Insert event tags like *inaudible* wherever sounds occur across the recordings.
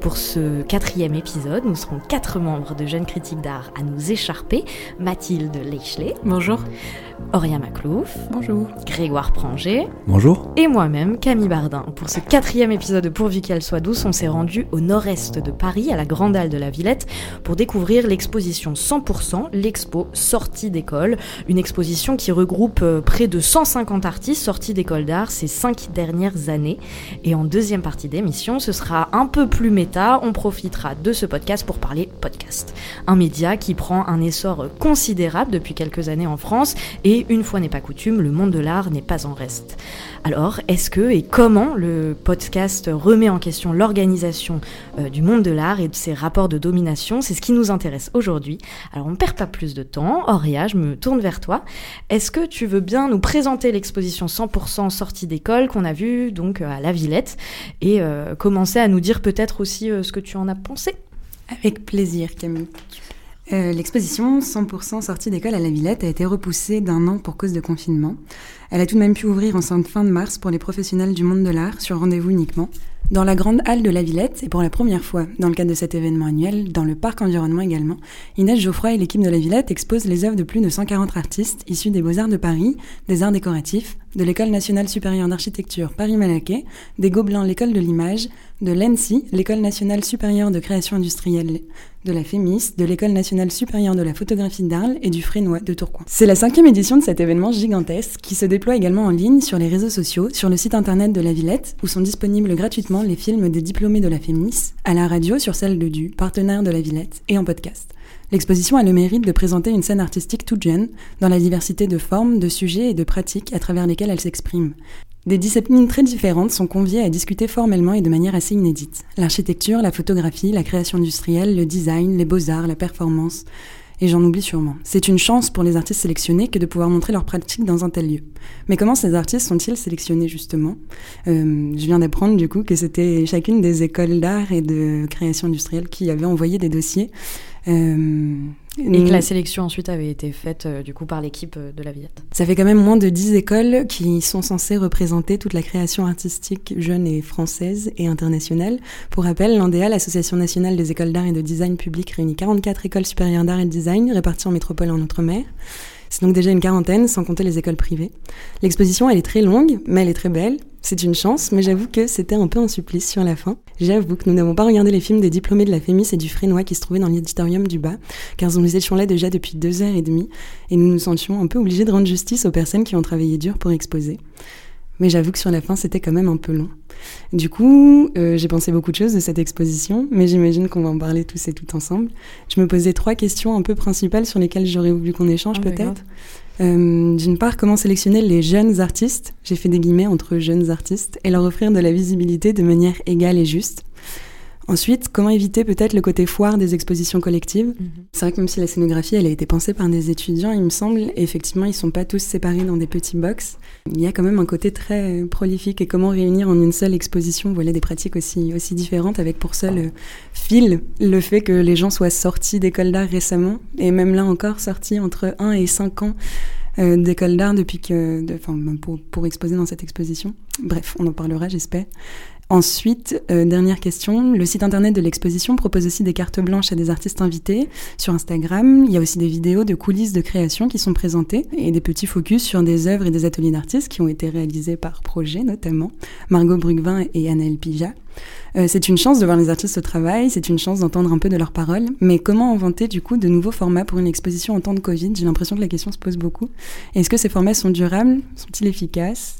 Pour ce quatrième épisode, nous serons quatre membres de Jeunes Critiques d'Art à nous écharper. Mathilde Leichelet. Bonjour. Auria Maclouf. Bonjour. Grégoire Pranger. Bonjour. Et moi-même, Camille Bardin. Pour ce quatrième épisode de Pourvu qu'elle soit douce, on s'est rendu au nord-est de Paris, à la Grande Halle de la Villette, pour découvrir l'exposition 100%, l'expo Sortie d'école. Une exposition qui regroupe euh, près de 150 artistes sortis d'école d'art ces cinq dernières années. Et en deuxième partie d'émission, ce sera un peu plus On profitera de ce podcast pour parler podcast. Un média qui prend un essor considérable depuis quelques années en France et une fois n'est pas coutume, le monde de l'art n'est pas en reste. Alors, est-ce que et comment le podcast remet en question l'organisation euh, du monde de l'art et de ses rapports de domination? C'est ce qui nous intéresse aujourd'hui. Alors, on ne perd pas plus de temps. Auria, je me tourne vers toi. Est-ce que tu veux bien nous présenter l'exposition 100% sortie d'école qu'on a vue donc à la Villette? Et euh, commencer à nous dire peut-être aussi euh, ce que tu en as pensé? Avec plaisir, Camille. Euh, L'exposition 100% sortie d'école à la Villette a été repoussée d'un an pour cause de confinement. Elle a tout de même pu ouvrir en fin de mars pour les professionnels du monde de l'art sur rendez-vous uniquement. Dans la grande halle de la Villette, et pour la première fois dans le cadre de cet événement annuel, dans le parc environnement également, Inès Geoffroy et l'équipe de la Villette exposent les œuvres de plus de 140 artistes issus des Beaux-Arts de Paris, des Arts décoratifs, de l'École nationale supérieure d'architecture Paris-Malaquais, des Gobelins l'École de l'image, de l'ENSI, l'École nationale supérieure de création industrielle, de la FEMIS, de l'École nationale supérieure de la photographie d'Arles et du Frénois de Tourcoing. C'est la cinquième édition de cet événement gigantesque qui se déploie également en ligne sur les réseaux sociaux, sur le site internet de la Villette, où sont disponibles gratuitement les films des diplômés de la FEMIS, à la radio sur celle de Du, partenaire de la Villette, et en podcast. L'exposition a le mérite de présenter une scène artistique toute jeune, dans la diversité de formes, de sujets et de pratiques à travers lesquelles elle s'exprime. Des disciplines très différentes sont conviées à discuter formellement et de manière assez inédite. L'architecture, la photographie, la création industrielle, le design, les beaux-arts, la performance. Et j'en oublie sûrement. C'est une chance pour les artistes sélectionnés que de pouvoir montrer leurs pratiques dans un tel lieu. Mais comment ces artistes sont-ils sélectionnés justement? Euh, Je viens d'apprendre du coup que c'était chacune des écoles d'art et de création industrielle qui avaient envoyé des dossiers euh, et que la sélection ensuite avait été faite euh, du coup par l'équipe euh, de la Villette. Ça fait quand même moins de 10 écoles qui sont censées représenter toute la création artistique jeune et française et internationale. Pour rappel, l'ANDEA, l'Association nationale des écoles d'art et de design public, réunit 44 écoles supérieures d'art et de design réparties en métropole et en outre-mer. C'est donc déjà une quarantaine, sans compter les écoles privées. L'exposition, elle est très longue, mais elle est très belle. C'est une chance, mais j'avoue que c'était un peu un supplice sur la fin. J'avoue que nous n'avons pas regardé les films des diplômés de la Fémis et du Frénois qui se trouvaient dans l'éditorium du bas, car nous étions là déjà depuis deux heures et demie, et nous nous sentions un peu obligés de rendre justice aux personnes qui ont travaillé dur pour exposer mais j'avoue que sur la fin, c'était quand même un peu long. Du coup, euh, j'ai pensé beaucoup de choses de cette exposition, mais j'imagine qu'on va en parler tous et toutes ensemble. Je me posais trois questions un peu principales sur lesquelles j'aurais voulu qu'on échange ah, peut-être. Euh, D'une part, comment sélectionner les jeunes artistes, j'ai fait des guillemets entre jeunes artistes, et leur offrir de la visibilité de manière égale et juste. Ensuite, comment éviter peut-être le côté foire des expositions collectives mhm. C'est vrai que même si la scénographie elle a été pensée par des étudiants, il me semble, effectivement, ils sont pas tous séparés dans des petits box. Il y a quand même un côté très prolifique et comment réunir en une seule exposition voilà, des pratiques aussi, aussi différentes avec pour seul euh, fil le fait que les gens soient sortis d'école d'art récemment et même là encore sortis entre 1 et 5 ans euh, d'école d'art depuis que, enfin, pour, pour exposer dans cette exposition. Bref, on en parlera, j'espère. Ensuite, euh, dernière question, le site internet de l'exposition propose aussi des cartes blanches à des artistes invités sur Instagram. Il y a aussi des vidéos de coulisses de création qui sont présentées et des petits focus sur des œuvres et des ateliers d'artistes qui ont été réalisés par projet notamment, Margot Brugvin et Anaël Pija. Euh, c'est une chance de voir les artistes au travail, c'est une chance d'entendre un peu de leurs paroles, mais comment inventer du coup de nouveaux formats pour une exposition en temps de Covid? J'ai l'impression que la question se pose beaucoup. Est-ce que ces formats sont durables? Sont-ils efficaces?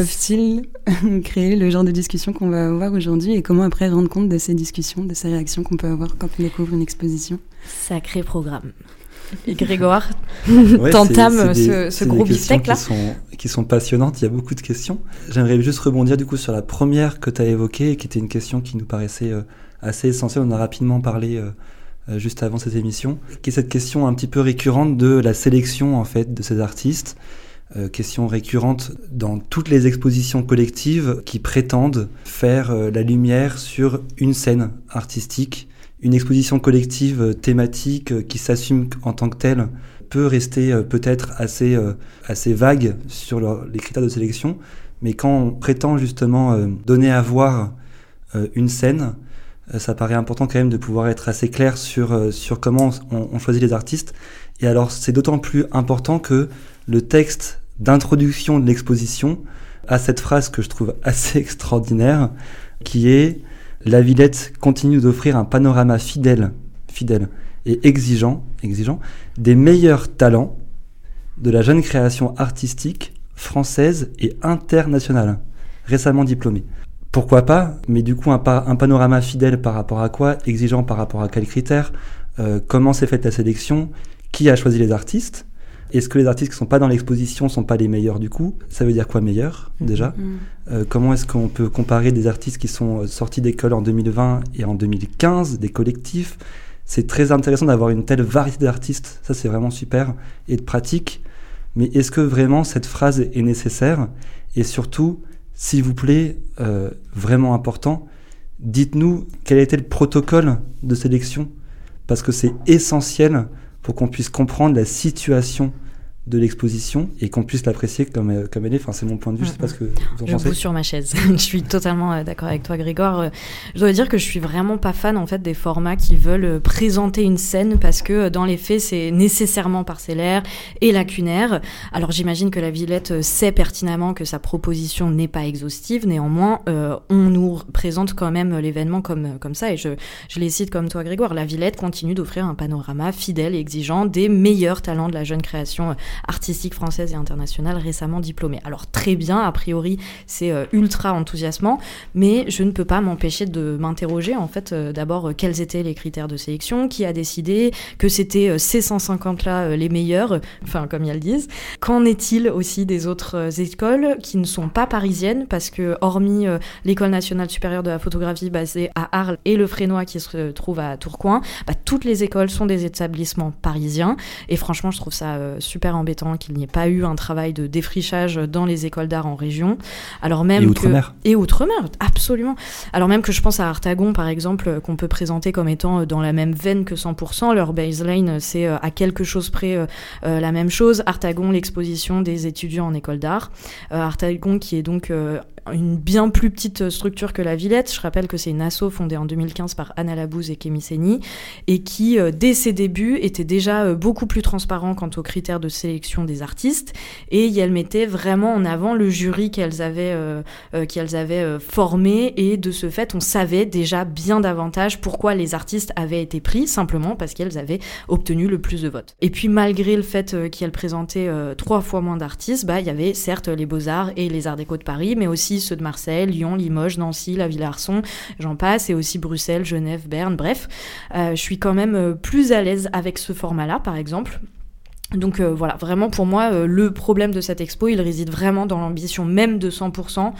Peuvent-ils *laughs* créer le genre de discussion qu'on va avoir aujourd'hui et comment après rendre compte de ces discussions, de ces réactions qu'on peut avoir quand on découvre une exposition? Sacré programme. Et Grégoire, ouais, t'entames ce, ce gros bistec là qui sont, qui sont passionnantes, il y a beaucoup de questions. J'aimerais juste rebondir du coup sur la première que tu as évoquée, qui était une question qui nous paraissait euh, assez essentielle, on a rapidement parlé euh, euh, juste avant cette émission, qui est cette question un petit peu récurrente de la sélection en fait de ces artistes. Euh, question récurrente dans toutes les expositions collectives qui prétendent faire euh, la lumière sur une scène artistique. Une exposition collective euh, thématique qui s'assume en tant que telle peut rester peut-être assez, assez vague sur les critères de sélection, mais quand on prétend justement donner à voir une scène, ça paraît important quand même de pouvoir être assez clair sur, sur comment on choisit les artistes. Et alors, c'est d'autant plus important que le texte d'introduction de l'exposition a cette phrase que je trouve assez extraordinaire, qui est La Villette continue d'offrir un panorama fidèle, fidèle et exigeant, exigeant des meilleurs talents de la jeune création artistique française et internationale, récemment diplômée. Pourquoi pas, mais du coup un, un, panorama fidèle par rapport à quoi, exigeant par rapport à quels critères, euh, comment s'est faite la sélection, qui a choisi les artistes, est-ce que les artistes qui sont pas dans l'exposition sont pas les meilleurs du coup? Ça veut dire quoi meilleur mhm. déjà? Mhm. Euh, Comment est-ce qu'on peut comparer des artistes qui sont euh, sortis d'école en 2020 et en 2015, des collectifs? C'est très intéressant d'avoir une telle variété d'artistes, ça c'est vraiment super, et de pratique. Mais est-ce que vraiment cette phrase est nécessaire? Et surtout, s'il vous plaît, euh, vraiment important, dites-nous quel était le protocole de sélection, parce que c'est essentiel pour qu'on puisse comprendre la situation de l'exposition et qu'on puisse l'apprécier comme, euh, comme elle est. Enfin, c'est mon point de vue, je sais pas ce que vous en je pensez. Je sur ma chaise. *laughs* je suis totalement euh, d'accord avec toi, Grégoire. Euh, je dois dire que je suis vraiment pas fan en fait des formats qui veulent présenter une scène parce que dans les faits, c'est nécessairement parcellaire et lacunaire. Alors j'imagine que la Villette sait pertinemment que sa proposition n'est pas exhaustive. Néanmoins, on nous présente quand même l'événement comme, comme ça et je, je les cite comme toi, Grégoire. La Villette continue d'offrir un panorama fidèle et exigeant des meilleurs talents de la jeune création artistique française et internationale récemment diplômée. Alors très bien, a priori c'est euh, ultra enthousiasmant, mais je ne peux pas m'empêcher de m'interroger en fait euh, d'abord euh, quels étaient les critères de sélection, qui a décidé que c'était ces 150 là les meilleurs, *laughs* enfin comme ils le disent. Qu'en est-il aussi des autres écoles qui ne sont pas parisiennes? Parce que hormis l'école nationale supérieure de la photographie basée à Arles et le Frénois qui se trouve à Tourcoing, bah, toutes les écoles sont des établissements parisiens et franchement je trouve ça super embêtant qu'il n'y ait pas eu un travail de défrichage dans les écoles d'art en région. Alors même et outre-mer. Et outre-mer, absolument. Alors même que je pense à Artagon, par exemple, qu'on peut présenter comme étant dans la même veine que 100%. Leur baseline, c'est euh, à quelque chose près euh, euh, la même chose. Artagon, l'exposition des étudiants en école d'art. Artagon, qui est donc une bien plus petite structure que la Villette. Je rappelle que c'est une asso fondée en 2015 par Anna Labouze et Kémy Seni et qui, euh, dès ses débuts, était déjà euh, beaucoup plus transparent quant aux critères de sélection des artistes et elle mettait vraiment en avant le jury qu'elles avaient, euh, qu'elles avaient formé et de ce fait, on savait déjà bien davantage pourquoi les artistes avaient été pris, simplement parce qu'elles avaient obtenu le plus de votes. Et puis, malgré le fait qu'elles présentaient trois fois moins d'artistes, bah, il y avait certes les Beaux-Arts et les Arts Déco de Paris, mais aussi ceux de Marseille, Lyon, Limoges, Nancy, la Ville-Arson, j'en passe, et aussi Bruxelles, Genève, Berne, bref. Euh, je suis quand même euh, plus à l'aise avec ce format-là, par exemple. Donc euh, voilà, vraiment pour moi, le problème de cette expo, il réside vraiment dans l'ambition même de 100%.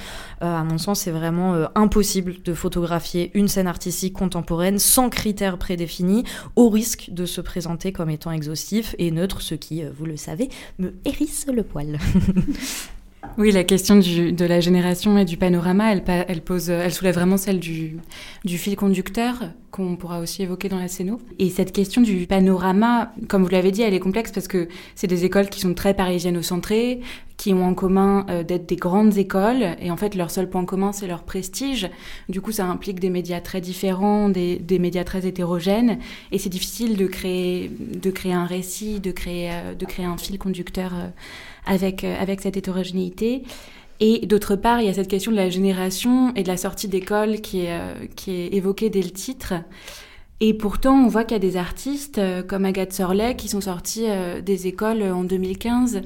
à mon sens, c'est vraiment impossible de photographier une scène artistique contemporaine sans critères prédéfinis, au risque de se présenter comme étant exhaustif et neutre, ce qui, vous le savez, me hérisse le poil. *laughs* Oui, la question de la génération et du panorama, elle, pose, elle soulève vraiment celle du, fil conducteur qu'on pourra aussi évoquer dans la scéno. Et cette question du panorama, comme vous l'avez dit, elle est complexe parce que c'est des écoles qui sont très parisiennes-centrées, qui ont en commun euh, d'être des grandes écoles, et en fait leur seul point commun c'est leur prestige. Du coup, ça implique des médias très différents, des, médias très hétérogènes, et c'est difficile de créer, de créer un récit, de créer, euh, de créer un fil conducteur euh, avec, avec cette hétérogénéité. Et d'autre part, il y a cette question de la génération et de la sortie d'école qui est, qui est évoquée dès le titre. Et pourtant, on voit qu'il y a des artistes comme Agathe Sorlet qui sont sortis des écoles en 2015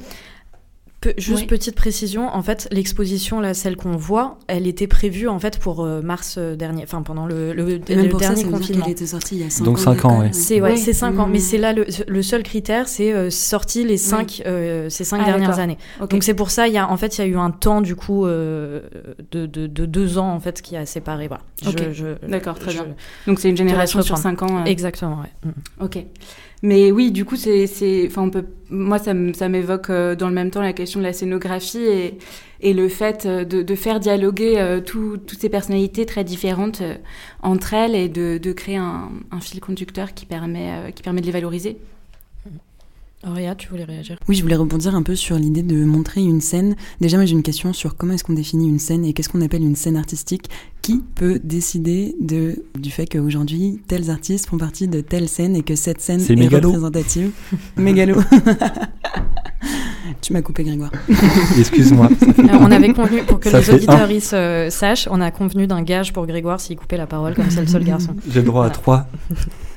juste petite précision, en fait, l'exposition là, celle qu'on voit, elle était prévue en fait pour euh, mars euh, dernier, enfin pendant le, le, dernier confinement. Elle était sortie il y a 5 Donc 5 ans, oui. C'est ouais, c'est 5 ans, mais c'est là le, le, seul critère, c'est euh, sorti les 5 ces cinq ah, dernières années. Donc c'est pour ça, il y a en fait, il y a eu un temps du coup de, de, de, deux ans en fait qui a séparé. Voilà. D'accord, très bien. Donc c'est une génération sur 5 ans. Exactement, ouais. Mm. Ok. Mais oui, du coup, c'est, enfin, on peut, moi, ça, m'évoque euh, dans le même temps la question de la scénographie et, et le fait euh, de, faire dialoguer euh, toutes ces personnalités très différentes entre elles et de, créer un, fil conducteur qui permet, qui permet de les valoriser. Auréa, tu voulais réagir? Oui, je voulais rebondir un peu sur l'idée de montrer une scène. Déjà, moi j'ai une question sur comment est-ce qu'on définit une scène et qu'est-ce qu'on appelle une scène artistique. Qui peut décider de, du fait qu'aujourd'hui, tels artistes font partie de telle scène et que cette scène est, est représentative? *laughs* Mégalo *laughs* Tu m'as coupé, Grégoire. *laughs* Excuse-moi. on avait convenu, pour que les auditeurs euh, sachent, on a convenu d'un gage pour Grégoire s'il coupait la parole, comme c'est le seul garçon. J'ai le droit à trois.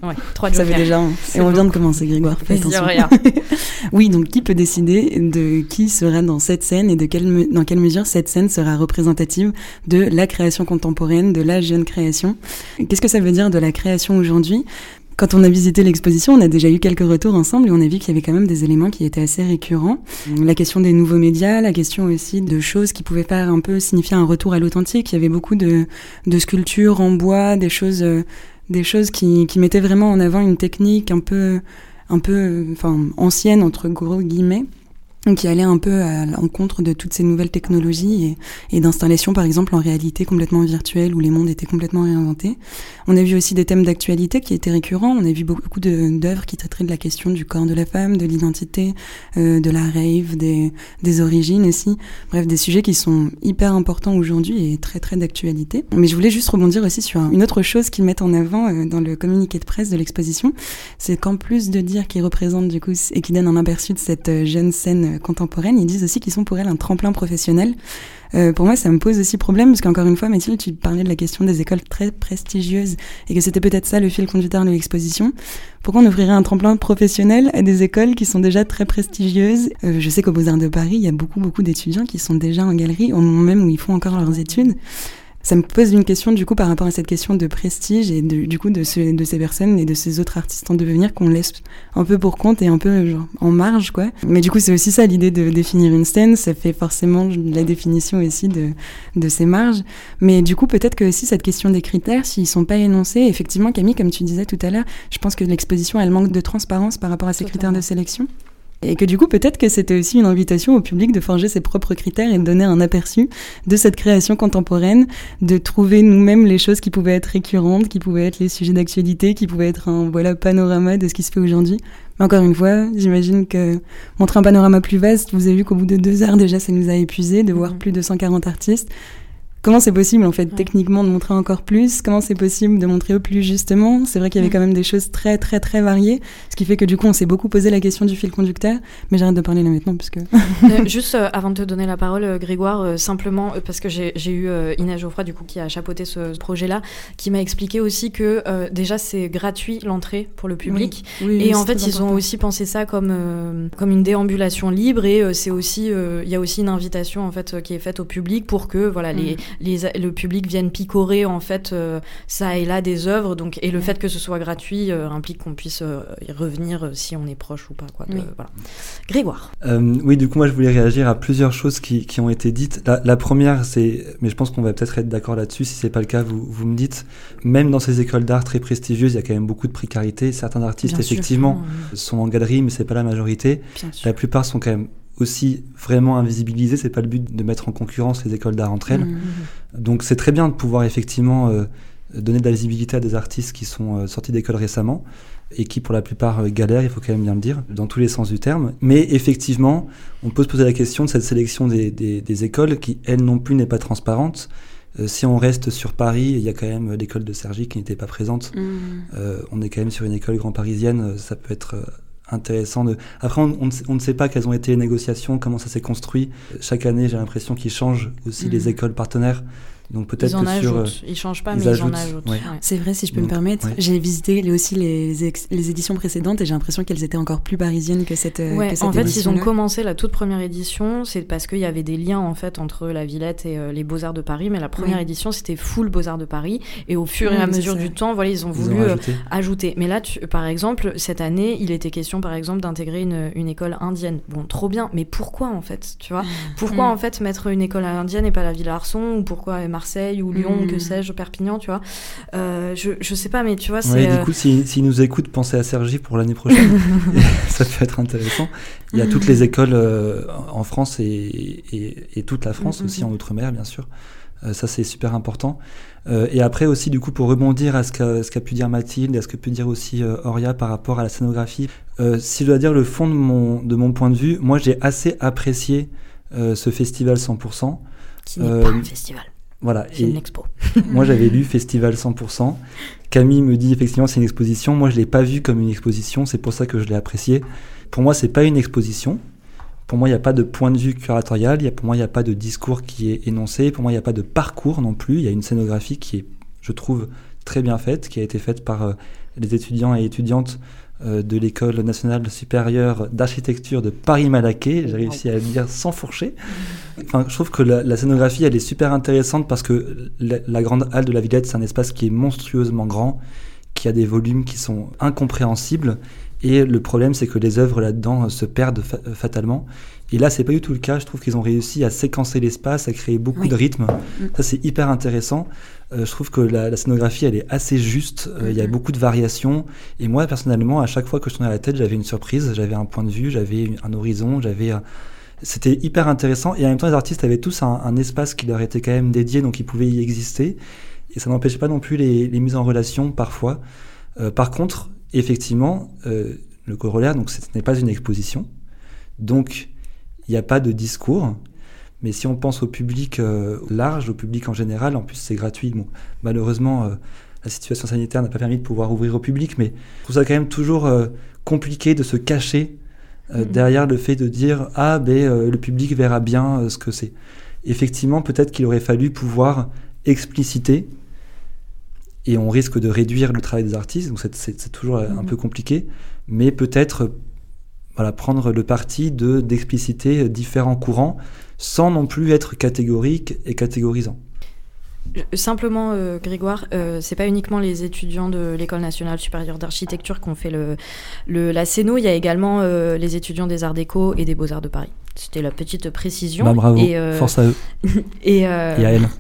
Ouais, trois Ça fait déjà *laughs* Et on vient de commencer, Grégoire. Fais attention. *laughs* oui, donc qui peut décider de qui sera dans cette scène et de quelle, dans quelle mesure cette scène sera représentative de la création contemporaine, de la jeune création? Qu'est-ce que ça veut dire de la création aujourd'hui? Quand on a visité l'exposition, on a déjà eu quelques retours ensemble et on a vu qu'il y avait quand même des éléments qui étaient assez récurrents. La question des nouveaux médias, la question aussi de choses qui pouvaient faire un peu signifier un retour à l'authentique. Il y avait beaucoup de, de sculptures en bois, des choses, des choses qui, qui mettaient vraiment en avant une technique un peu, un peu, enfin, ancienne entre gros guillemets qui allait un peu à l'encontre de toutes ces nouvelles technologies et, d'installations, par exemple, en réalité complètement virtuelle où les mondes étaient complètement réinventés. On a vu aussi des thèmes d'actualité qui étaient récurrents. On a vu beaucoup d'œuvres qui traiteraient de la question du corps de la femme, de l'identité, euh, de la rave, des, des origines aussi. Bref, des sujets qui sont hyper importants aujourd'hui et très très d'actualité. Mais je voulais juste rebondir aussi sur une autre chose qu'ils mettent en avant euh, dans le communiqué de presse de l'exposition, c'est qu'en plus de dire qu'ils représentent du coup et qu'ils donnent un aperçu de cette euh, jeune scène contemporaines, ils disent aussi qu'ils sont pour elles un tremplin professionnel. Euh, pour moi, ça me pose aussi problème, parce qu'encore une fois, Mathilde, tu parlais de la question des écoles très prestigieuses, et que c'était peut-être ça le fil conducteur de l'exposition. Pourquoi on ouvrirait un tremplin professionnel à des écoles qui sont déjà très prestigieuses? Euh, Je sais qu'au Beaux-Arts de Paris, il y a beaucoup, beaucoup d'étudiants qui sont déjà en galerie, au moment même où ils font encore leurs études ça me pose une question du coup par rapport à cette question de prestige et du coup de, ce, de ces personnes et de ces autres artistes en devenir qu'on laisse un peu pour compte et un peu genre, en marge quoi. Mais du coup c'est aussi ça l'idée de définir une scène, ça fait forcément la définition aussi de, de ces marges. Mais du coup peut-être que aussi cette question des critères, s'ils sont pas énoncés, effectivement Camille comme tu disais tout à l'heure, je pense que l'exposition elle manque de transparence par rapport à ces critères de sélection. Et que du coup, peut-être que c'était aussi une invitation au public de forger ses propres critères et de donner un aperçu de cette création contemporaine, de trouver nous-mêmes les choses qui pouvaient être récurrentes, qui pouvaient être les sujets d'actualité, qui pouvaient être un voilà panorama de ce qui se fait aujourd'hui. Mais encore une fois, j'imagine que montrer un panorama plus vaste, vous avez vu qu'au bout de deux heures déjà, ça nous a épuisé de voir mmh. plus de 140 artistes. Comment c'est possible en fait techniquement de montrer encore plus? Comment c'est possible de montrer au plus justement? C'est vrai qu'il y avait quand même des choses très très très variées, ce qui fait que du coup on s'est beaucoup posé la question du fil conducteur. Mais j'arrête de parler là maintenant puisque. Euh, *laughs* juste euh, avant de te donner la parole, euh, Grégoire, simplement parce que j'ai eu Inès Geoffroy du coup qui a chapeauté ce, projet-là, qui m'a expliqué aussi que déjà c'est gratuit l'entrée pour le public. Et en fait ils ont aussi pensé ça comme comme une déambulation libre et c'est aussi il y a aussi une invitation en fait qui est faite au public pour que voilà les le public vienne picorer en fait euh, ça et là des œuvres. Donc, et le fait que ce soit gratuit euh, implique qu'on puisse euh, y revenir si on est proche ou pas. Quoi, voilà. Grégoire. oui, du coup, moi je voulais réagir à plusieurs choses qui, qui ont été dites. La, première, c'est, mais je pense qu'on va peut-être être d'accord là-dessus. Si c'est pas le cas, vous, vous me dites. Même dans ces écoles d'art très prestigieuses, il y a quand même beaucoup de précarité. Certains artistes, effectivement, sont en galerie, mais c'est pas la majorité. La plupart sont quand même aussi vraiment invisibilisées. C'est pas le but de mettre en concurrence les écoles d'art entre elles. Mmh, mmh. Donc c'est très bien de pouvoir effectivement euh, donner de la visibilité à des artistes qui sont euh, sortis d'école récemment et qui pour la plupart euh, galèrent, il faut quand même bien le dire, dans tous les sens du terme. Mais effectivement, on peut se poser la question de cette sélection des, des, écoles qui, elle non plus, n'est pas transparente. si on reste sur Paris, il y a quand même l'école de Sergi qui n'était pas présente. Mmh. on est quand même sur une école grand parisienne, ça peut être intéressant de. Après, on, ne sait pas quelles ont été les négociations, comment ça s'est construit. Chaque année, j'ai l'impression qu'ils changent aussi les mhm. écoles partenaires. Donc peut-être ils en que ajoutent. Sur, ils changent pas, mais ils en ajoutent. C'est vrai, si je peux me permettre. J'ai visité aussi les, les, éditions précédentes et j'ai l'impression qu'elles étaient encore plus parisiennes que cette. Ouais, que cette en fait, ils ont commencé la toute première édition, c'est parce qu'il y avait des liens en fait entre la Villette et euh, les Beaux Arts de Paris. Mais la première édition, c'était full Beaux Arts de Paris. Et au fur et à mesure du temps, voilà, ils ont voulu euh, ajouter. Mais là, tu, par exemple, cette année, il était question, par exemple, d'intégrer une, une, école indienne. Bon, trop bien. Mais pourquoi en fait, tu vois? *laughs* Pourquoi mm. en fait mettre une école indienne et pas la Ville Arson? Ou pourquoi Marseille ou Lyon que hmm. sais-je, Perpignan, tu vois. Euh, je, je sais pas, mais tu vois, c'est. du euh, coup, s'ils si, nous écoutent, pensez à Sergi pour l'année prochaine. *laughs* *laughs* ça peut être intéressant. Il y a toutes les écoles euh, en France et, et, toute la France aussi, hmm, en Outre-mer, bien sûr. ça, c'est super important. et après aussi, du coup, pour rebondir à ce qu'a pu dire Mathilde, à ce que peut dire aussi Auria par rapport à la scénographie, si je dois dire le fond de mon, de mon point de vue, moi, j'ai assez apprécié ce festival 100%. Qui n'est pas un festival. Voilà. C'est une expo. *laughs* moi, j'avais lu Festival 100%. Camille me dit effectivement c'est une exposition. Moi, je l'ai pas vu comme une exposition. C'est pour ça que je l'ai apprécié. Pour moi, c'est pas une exposition. Pour moi, il n'y a pas de point de vue curatorial. Y a, pour moi, il n'y a pas de discours qui est énoncé. Pour moi, il n'y a pas de parcours non plus. Il y a une scénographie qui est, je trouve, très bien faite, qui a été faite par euh, les étudiants et étudiantes de l'école nationale supérieure d'architecture de Paris-Malaquais. J'ai réussi à le dire sans fourcher. Enfin, je trouve que la, scénographie, elle est super intéressante parce que la, grande halle de la Villette, c'est un espace qui est monstrueusement grand, qui a des volumes qui sont incompréhensibles. Et le problème, c'est que les œuvres là-dedans euh, se perdent euh, fatalement. Et là, c'est pas du tout le cas. Je trouve qu'ils ont réussi à séquencer l'espace, à créer beaucoup de rythme. Mm. Ça, c'est hyper intéressant. Euh, je trouve que la, scénographie, elle est assez juste. Euh, il y a mm-hmm. beaucoup de variations. Et moi, personnellement, à chaque fois que je tournais la tête, j'avais une surprise. J'avais un point de vue, j'avais un horizon, j'avais. C'était hyper intéressant. Et en même temps, les artistes avaient tous un, espace qui leur était quand même dédié, donc ils pouvaient y exister. Et ça n'empêchait pas non plus les, mises en relation parfois. Par contre, effectivement, le corollaire, donc ce n'est pas une exposition. Donc, il n'y a pas de discours. Mais si on pense au public euh, large, au public en général, en plus c'est gratuit. Bon, malheureusement, euh, la situation sanitaire n'a pas permis de pouvoir ouvrir au public, mais je trouve ça quand même toujours euh, compliqué de se cacher mm-hmm. derrière le fait de dire ah ben le public verra bien ce que c'est. Effectivement, peut-être qu'il aurait fallu pouvoir expliciter, et on risque de réduire le travail des artistes, donc c'est toujours un peu compliqué, mais peut-être voilà, prendre le parti de d'expliciter différents courants sans non plus être catégorique et catégorisant. Simplement, euh, Grégoire, euh, c'est pas uniquement les étudiants de l'École nationale supérieure d'architecture qui ont fait le, le, la CENO, il y a également euh, les étudiants des Arts Déco et des Beaux-Arts de Paris. C'était la petite précision. Bah, bravo, force à eux. *laughs* et, et à elle. *laughs*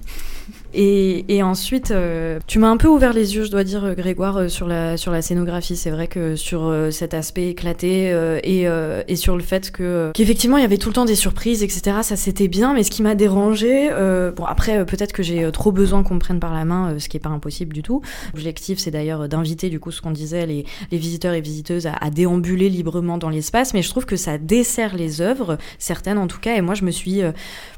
Et, ensuite, euh, tu m'as un peu ouvert les yeux, je dois dire, euh, Grégoire, euh, sur la, sur la scénographie. C'est vrai que sur cet aspect éclaté et, et, sur le fait que qu'effectivement il y avait tout le temps des surprises, etc. Ça c'était bien, mais ce qui m'a dérangé, bon après peut-être que j'ai trop besoin qu'on me prenne par la main, ce qui est pas impossible du tout. L'objectif c'est d'ailleurs d'inviter du coup ce qu'on disait les, les, visiteurs et visiteuses à, à déambuler librement dans l'espace, mais je trouve que ça dessert les œuvres, certaines en tout cas, et moi je me suis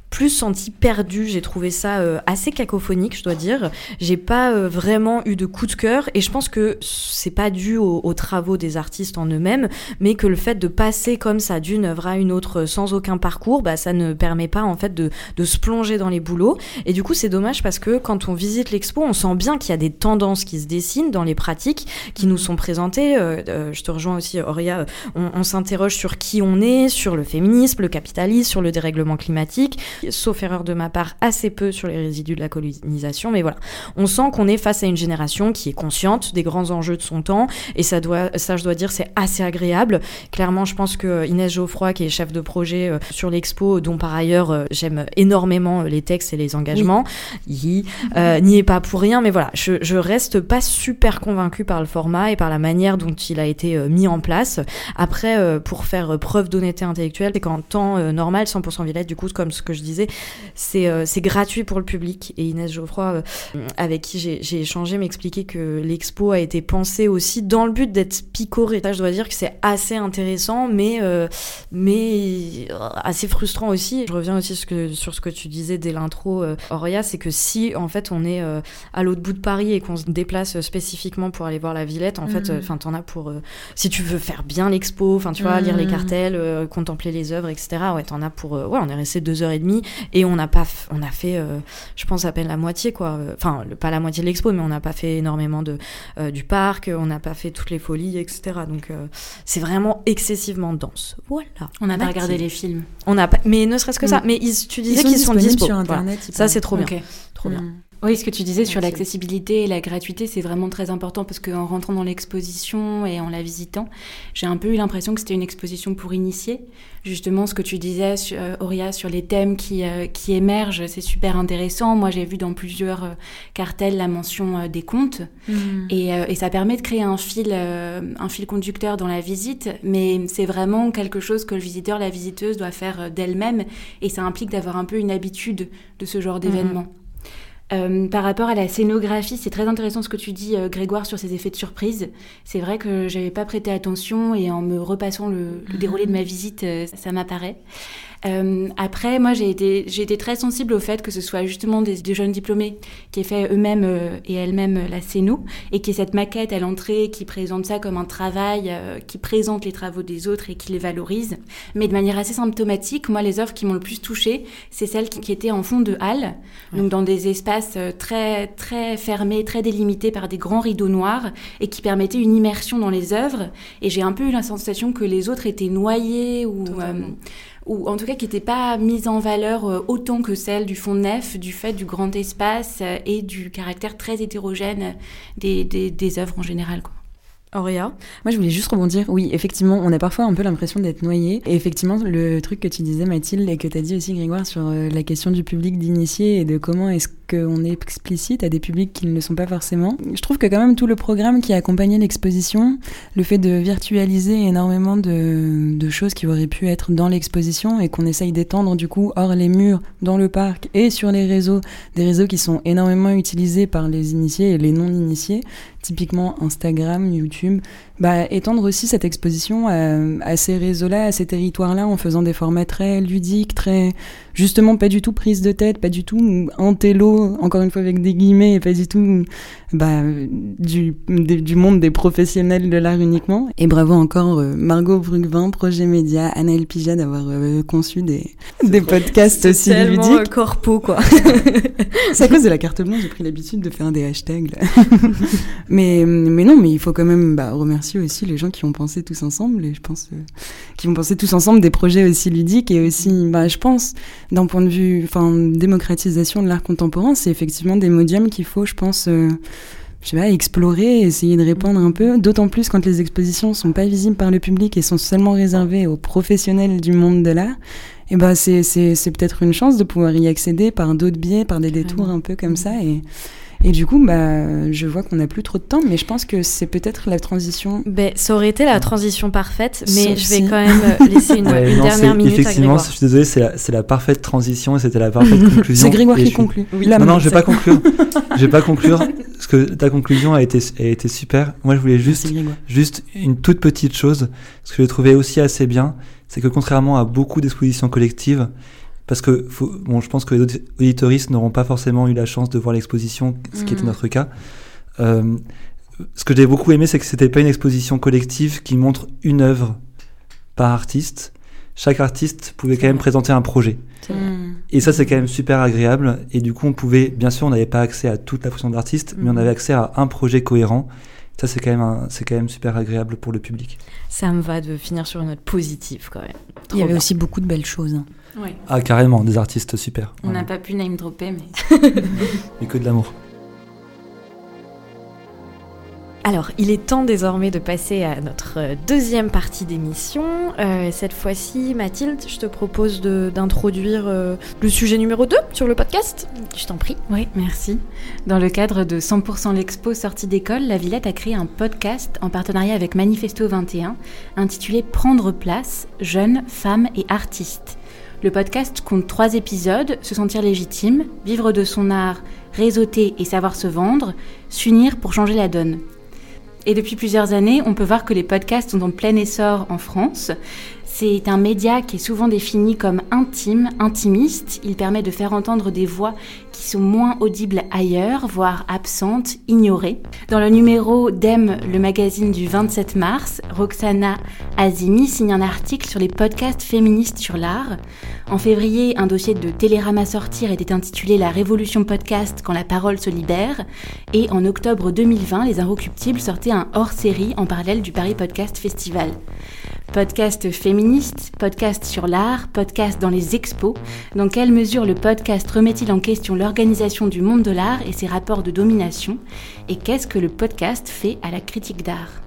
plus senti perdu. J'ai trouvé ça euh, assez cacophonique, je dois dire. J'ai pas euh, vraiment eu de coup de cœur et je pense que c'est pas dû aux, travaux des artistes en eux-mêmes, mais que le fait de passer comme ça d'une œuvre à une autre sans aucun parcours, bah ça ne permet pas en fait de, de se plonger dans les boulots. Et du coup, c'est dommage parce que quand on visite l'expo, on sent bien qu'il y a des tendances qui se dessinent dans les pratiques qui nous sont présentées. Euh, je te rejoins aussi, Auria. On, on s'interroge sur qui on est, sur le féminisme, le capitalisme, sur le dérèglement climatique sauf erreur de ma part, assez peu sur les résidus de la colonisation. Mais voilà, on sent qu'on est face à une génération qui est consciente des grands enjeux de son temps. Et ça, doit, ça je dois dire, c'est assez agréable. Clairement, je pense que Inès Geoffroy, qui est chef de projet euh, sur l'expo, dont par ailleurs euh, j'aime énormément les textes et les engagements, n'y est pas pour rien. Mais voilà, je, je reste pas super convaincue par le format et par la manière dont il a été mis en place. Après, pour faire preuve d'honnêteté intellectuelle, c'est qu'en temps normal, 100% Villette, du coup, comme ce que je disais, euh, c'est gratuit pour le public. Et Inès Geoffroy, euh, avec qui j'ai échangé, m'expliquait que l'expo a été pensée aussi dans le but d'être picoré. je dois dire que c'est assez intéressant, mais, euh, mais assez frustrant aussi. Je reviens aussi sur ce que, sur ce que tu disais dès l'intro, Auria, c'est que si en fait on est à l'autre bout de Paris et qu'on se déplace spécifiquement pour aller voir la Villette, en fait, mhm. enfin t'en as pour si tu veux faire bien l'expo, enfin tu vois, lire les mhm. cartels, contempler les œuvres, etc. Ouais, t'en as pour ouais, on est resté deux heures et demie et on n'a pas, on a fait, euh, je pense à peine la moitié quoi. Enfin, pas la moitié de l'expo, mais on n'a pas fait énormément de euh, du parc, on n'a pas fait toutes les folies, etc. Donc euh, c'est vraiment excessivement dense. Voilà. On n'a pas regardé les films. On a pas, mais ne serait-ce que ça. Mm. Mais tu disais qu'ils sont disponibles sur internet. Ça c'est trop bien. Trop bien. Oui, ce que tu disais sur l'accessibilité et la gratuité, c'est vraiment très important parce qu'en rentrant dans l'exposition et en la visitant, j'ai un peu eu l'impression que c'était une exposition pour initier. Justement, ce que tu disais, euh, Auria, sur les thèmes qui, euh, qui émergent, c'est super intéressant. Moi, j'ai vu dans plusieurs euh, cartels la mention des contes mmh. et, et, ça permet de créer un fil, un fil conducteur dans la visite, mais c'est vraiment quelque chose que le visiteur, la visiteuse doit faire d'elle-même et ça implique d'avoir un peu une habitude de ce genre mmh. Euh, par rapport à la scénographie, c'est très intéressant ce que tu dis, euh, Grégoire, sur ces effets de surprise. C'est vrai que j'avais pas prêté attention et en me repassant le, le déroulé de ma visite, euh, ça m'apparaît. Euh, après, moi, j'ai été, j'ai été très sensible au fait que ce soit justement des, des jeunes diplômés qui aient fait eux-mêmes euh, et elles-mêmes euh, la scéno et qui aient cette maquette à l'entrée qui présente ça comme un travail, euh, qui présente les travaux des autres et qui les valorise. Mais de manière assez symptomatique, moi, les œuvres qui m'ont le plus touchée, c'est celles qui, qui, étaient en fond de halle, ouais. donc dans des espaces très, très fermés, très délimités par des grands rideaux noirs et qui permettaient une immersion dans les œuvres. Et j'ai un peu eu la sensation que les autres étaient noyés ou ou en tout cas qui n'était pas mise en valeur euh, autant que celle du fond nef, du fait du grand espace euh, et du caractère très hétérogène des, des, des œuvres en général. Quoi. Auréa? Moi, je voulais juste rebondir. Oui, effectivement, on a parfois un peu l'impression d'être noyé. Et effectivement, le truc que tu disais, Mathilde, et que tu as dit aussi, Grégoire, sur euh, la question du public d'initié et de comment est-ce qu'on est explicite à des publics qui ne le sont pas forcément. Je trouve que quand même tout le programme qui a accompagné l'exposition, le fait de virtualiser énormément de, de choses qui auraient pu être dans l'exposition et qu'on essaye d'étendre du coup hors les murs, dans le parc et sur les réseaux, des réseaux qui sont énormément utilisés par les initiés et les non-initiés, typiquement Instagram, YouTube, bah, étendre aussi cette exposition à, à ces réseaux-là, à ces territoires-là, en faisant des formats très ludiques, très justement pas du tout prise de tête, pas du tout antello, encore une fois avec des guillemets, et pas du tout bah, du, du monde des professionnels de l'art uniquement. Et bravo encore euh, Margot Brugvin, Projet Média, Anaël Pija d'avoir euh, conçu des, des podcasts aussi ludiques. C'est corpo quoi. *laughs* C'est à cause de la carte blanche, j'ai pris l'habitude de faire des hashtags. *laughs* mais, mais non, mais il faut quand même bah, remercier aussi les gens qui ont pensé tous ensemble, et je pense, euh, qui ont pensé tous ensemble des projets aussi ludiques et aussi, bah, je pense, d'un point de vue, enfin, démocratisation de l'art contemporain, c'est effectivement des modiums qu'il faut, je pense, euh, je sais pas, explorer, essayer de répondre un peu, d'autant plus quand les expositions sont pas visibles par le public et sont seulement réservées aux professionnels du monde de l'art. Et ben, c'est, c'est, c'est peut-être une chance de pouvoir y accéder par d'autres biais, par des détours un peu comme ça et, et du coup, bah, je vois qu'on n'a plus trop de temps, mais je pense que c'est peut-être la transition. Ben, ça aurait été la transition parfaite, mais Sauf je vais si. quand même laisser une, *laughs* ouais, une non, dernière minute effectivement, à je suis désolé, c'est la, la, parfaite transition et c'était la parfaite *laughs* conclusion. c'est Grégoire qui conclut. Oui, non, non, je vais pas conclure. *laughs* je vais pas conclure, parce que ta conclusion a été, a été super. Moi, je voulais juste, juste une toute petite chose, ce que j'ai trouvé aussi assez bien, c'est que contrairement à beaucoup d'expositions collectives, parce que faut, bon, je pense que les auditoristes n'auront pas forcément eu la chance de voir l'exposition, ce qui mmh. était notre cas. Euh, ce que j'ai beaucoup aimé, c'est que c'était pas une exposition collective qui montre une œuvre par artiste. Chaque artiste pouvait quand même présenter un projet. Et ça, c'est quand même super agréable. Et du coup, on pouvait, bien sûr, on n'avait pas accès à toute la fonction d'artiste, mmh. mais on avait accès à un projet cohérent. Ça, c'est quand, même un, quand même super agréable pour le public. Ça me va de finir sur une note positive quand même. Trop Il y avait bien. aussi beaucoup de belles choses. Ouais. Ah, carrément, des artistes super. On n'a pas pu name dropper, mais. *laughs* mais que de l'amour. Alors, il est temps désormais de passer à notre deuxième partie d'émission. Euh, cette fois-ci, Mathilde, je te propose d'introduire euh, le sujet numéro 2 sur le podcast. Je t'en prie. Oui, merci. Dans le cadre de 100% l'Expo sortie d'école, la Villette a créé un podcast en partenariat avec Manifesto 21 intitulé Prendre place, jeunes, femmes et artistes. Le podcast compte trois épisodes, se sentir légitime, vivre de son art, réseauter et savoir se vendre, s'unir pour changer la donne. Et depuis plusieurs années, on peut voir que les podcasts sont en plein essor en France. C'est un média qui est souvent défini comme intime, intimiste. Il permet de faire entendre des voix qui sont moins audibles ailleurs, voire absentes, ignorées. Dans le numéro d'Em, le magazine du 27 mars, Roxana Azimi signe un article sur les podcasts féministes sur l'art. En février, un dossier de Télérama sortir était intitulé La révolution podcast quand la parole se libère. Et en octobre 2020, Les Inrecuptibles sortaient un hors-série en parallèle du Paris Podcast Festival. Podcast féministe, podcast sur l'art, podcast dans les expos. Dans quelle mesure le podcast remet-il en question l'organisation du monde de l'art et ses rapports de domination? Et qu'est-ce que le podcast fait à la critique d'art?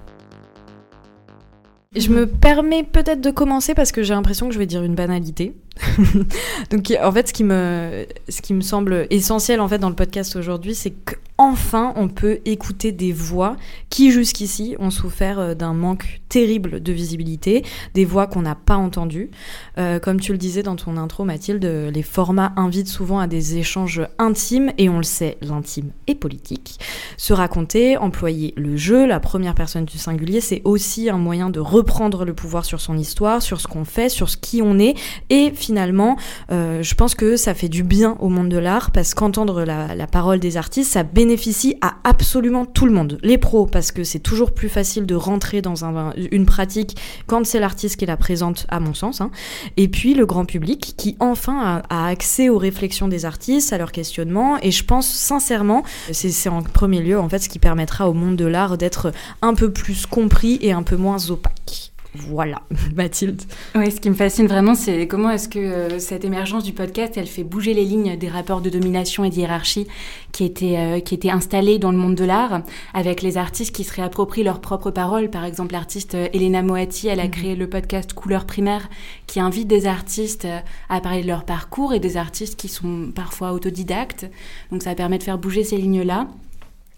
Je me permets peut-être de commencer parce que j'ai l'impression que je vais dire une banalité. *laughs* Donc en fait, ce qui me, ce qui me semble essentiel en fait dans le podcast aujourd'hui, c'est qu'enfin on peut écouter des voix qui jusqu'ici ont souffert euh, d'un manque terrible de visibilité, des voix qu'on n'a pas entendues. Euh, comme tu le disais dans ton intro, Mathilde, les formats invitent souvent à des échanges intimes et on le sait, l'intime est politique. Se raconter, employer le jeu, la première personne du singulier, c'est aussi un moyen de reprendre le pouvoir sur son histoire, sur ce qu'on fait, sur ce qui on est et finalement, euh, je pense que ça fait du bien au monde de l'art parce qu'entendre la, parole des artistes, ça bénéficie à absolument tout le monde. Les pros, parce que c'est toujours plus facile de rentrer dans une pratique quand c'est l'artiste qui la présente, à mon sens. Hein. Et puis le grand public qui enfin a, accès aux réflexions des artistes, à leurs questionnements. Et je pense sincèrement, c'est en premier lieu en fait ce qui permettra au monde de l'art d'être un peu plus compris et un peu moins opaque. Voilà, *laughs* Mathilde. Oui, ce qui me fascine vraiment, c'est comment est-ce que euh, cette émergence du podcast, elle fait bouger les lignes des rapports de domination et de hiérarchie qui étaient, euh, qui étaient installés dans le monde de l'art, avec les artistes qui se réapproprient leurs propres paroles. Par exemple, l'artiste euh, Elena Moati, elle a mhm. créé le podcast Couleur primaire, qui invite des artistes à parler de leur parcours et des artistes qui sont parfois autodidactes. Donc ça permet de faire bouger ces lignes-là.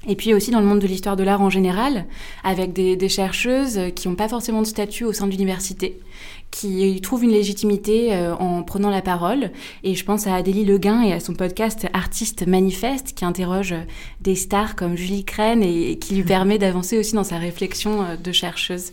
Et puis aussi dans le monde de l'histoire de l'art en général, avec des, chercheuses qui n'ont pas forcément de statut au sein de l'université, qui trouvent une légitimité euh, en prenant la parole. Et je pense à Adélie Leguin et à son podcast Artiste Manifeste, qui interroge des stars comme Julie Crène et qui lui permet d'avancer aussi dans sa réflexion euh, de chercheuse.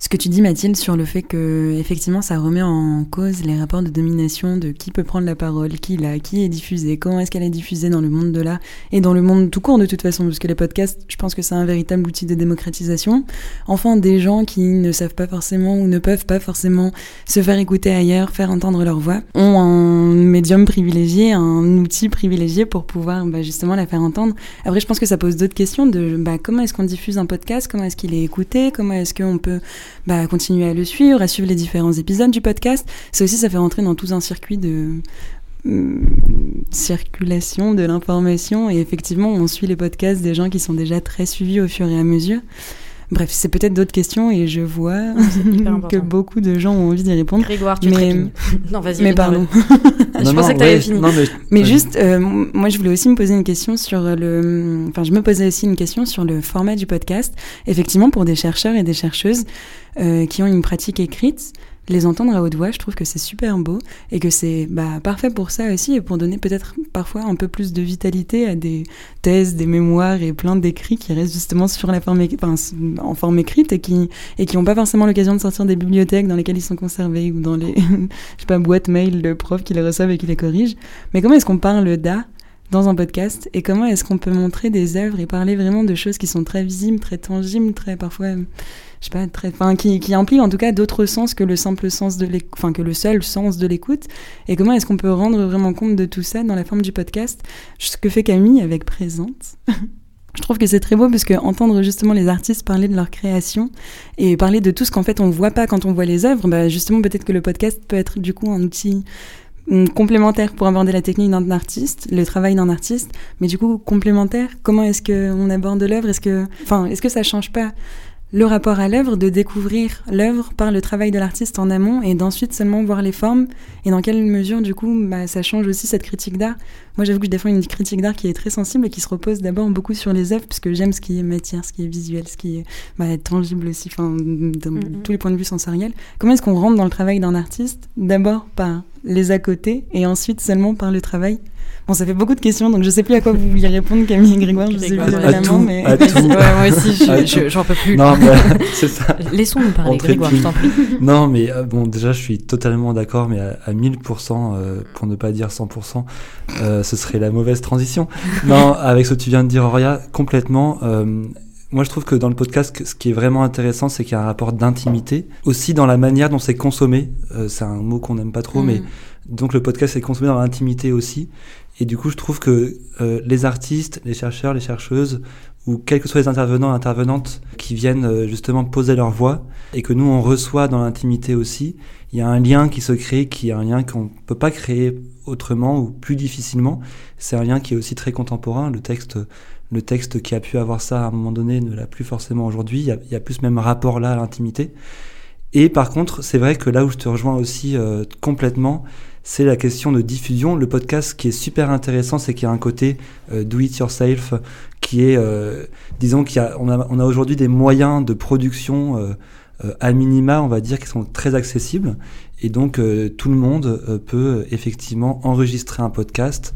Ce que tu dis Mathilde sur le fait que effectivement ça remet en cause les rapports de domination de qui peut prendre la parole, qui l'a, qui est diffusé, comment est-ce qu'elle est diffusée dans le monde de l'art et dans le monde tout court de toute façon parce que les podcasts, je pense que c'est un véritable outil de démocratisation. Enfin des gens qui ne savent pas forcément ou ne peuvent pas forcément se faire écouter ailleurs, faire entendre leur voix, ont un médium privilégié, un outil privilégié pour pouvoir bah, justement la faire entendre. Après je pense que ça pose d'autres questions de bah, comment est-ce qu'on diffuse un podcast, comment est-ce qu'il est écouté, comment est-ce qu'on peut bah, continuer à le suivre, à suivre les différents épisodes du podcast. Ça aussi, ça fait rentrer dans tout un circuit de hum, circulation de l'information et effectivement, on suit les podcasts des gens qui sont déjà très suivis au fur et à mesure. Bref, c'est peut-être d'autres questions et je vois *laughs* *laughs* que beaucoup de gens ont envie d'y répondre. Grégoire, tu mais... *laughs* Non, vas-y. Mais pardon. je pensais que tu avais fini. mais, juste, euh, moi, je voulais aussi me poser une question sur le. Enfin, je me posais aussi une question sur le format du podcast. Effectivement, pour des chercheurs et des chercheuses euh, qui ont une pratique écrite, les entendre à haute voix, je trouve que c'est super beau et que c'est bah, parfait pour ça aussi et pour donner peut-être parfois un peu plus de vitalité à des thèses, des mémoires et plein d'écrits qui restent justement sur la forme, en forme écrite et qui et qui n'ont pas forcément l'occasion de sortir des bibliothèques dans lesquelles ils sont conservés ou dans les *laughs* je sais pas boîtes mail de profs qui les reçoivent et qui les corrigent. Mais comment est-ce qu'on parle d'art dans un podcast et comment est-ce qu'on peut montrer des œuvres et parler vraiment de choses qui sont très visibles, très tangibles, très parfois je sais pas, très, enfin, qui, qui implique en tout cas d'autres sens que le simple sens de que le seul sens de l'écoute. Et comment est-ce qu'on peut rendre vraiment compte de tout ça dans la forme du podcast? Ce que fait Camille avec Présente. *laughs* Je trouve que c'est très beau parce que entendre justement les artistes parler de leur création et parler de tout ce qu'en fait on voit pas quand on voit les œuvres, bah justement peut-être que le podcast peut être du coup un outil mm, complémentaire pour aborder la technique d'un artiste, le travail d'un artiste, mais du coup complémentaire. Comment est-ce que on aborde l'œuvre? Est-ce que, enfin, est-ce que ça change pas? Le rapport à l'œuvre, de découvrir l'œuvre par le travail de l'artiste en amont et d'ensuite seulement voir les formes et dans quelle mesure du coup bah, ça change aussi cette critique d'art. Moi j'avoue que je défends une critique d'art qui est très sensible et qui se repose d'abord beaucoup sur les œuvres puisque j'aime ce qui est matière, ce qui est visuel, ce qui est bah, tangible aussi, enfin dans tous les points de vue sensoriels. Comment est-ce qu'on rentre dans le travail d'un artiste? D'abord par les à côté et ensuite seulement par le travail Bon, ça fait beaucoup de questions, donc je sais plus à quoi vous vouliez répondre, Camille et Grégoire. Je sais plus la main, mais. *laughs* moi aussi, j'en peux plus. Non, *laughs* c'est ça. Laissons-nous parler, Grégoire, je t'en prie. *laughs* Non, mais euh, bon, déjà, je suis totalement d'accord, mais à, 1000%, euh, pour ne pas dire 100%, euh, ce serait la mauvaise transition. non, avec ce que tu viens de dire, Auria, complètement. Moi, je trouve que dans le podcast, ce qui est vraiment intéressant, c'est qu'il y a un rapport d'intimité, aussi dans la manière dont c'est consommé. c'est un mot qu'on n'aime pas trop, mais mm. donc le podcast est consommé dans l'intimité aussi. Et du coup, je trouve que euh, les artistes, les chercheurs, les chercheuses, ou quels que soient les intervenants et intervenantes qui viennent euh, justement poser leur voix, et que nous, on reçoit dans l'intimité aussi, il y a un lien qui se crée, qui est un lien qu'on ne peut pas créer autrement ou plus difficilement. C'est un lien qui est aussi très contemporain. Le texte, le texte qui a pu avoir ça à un moment donné ne l'a plus forcément aujourd'hui. Il, y a, plus même rapport là à l'intimité. Et par contre, c'est vrai que là où je te rejoins aussi euh, complètement, c'est la question de diffusion. Le podcast qui est super intéressant, c'est qu'il y a un côté euh, do it yourself qui est, euh, disons qu'on a, on a aujourd'hui des moyens de production à minima, on va dire, qui sont très accessibles. Et donc, tout le monde peut effectivement enregistrer un podcast,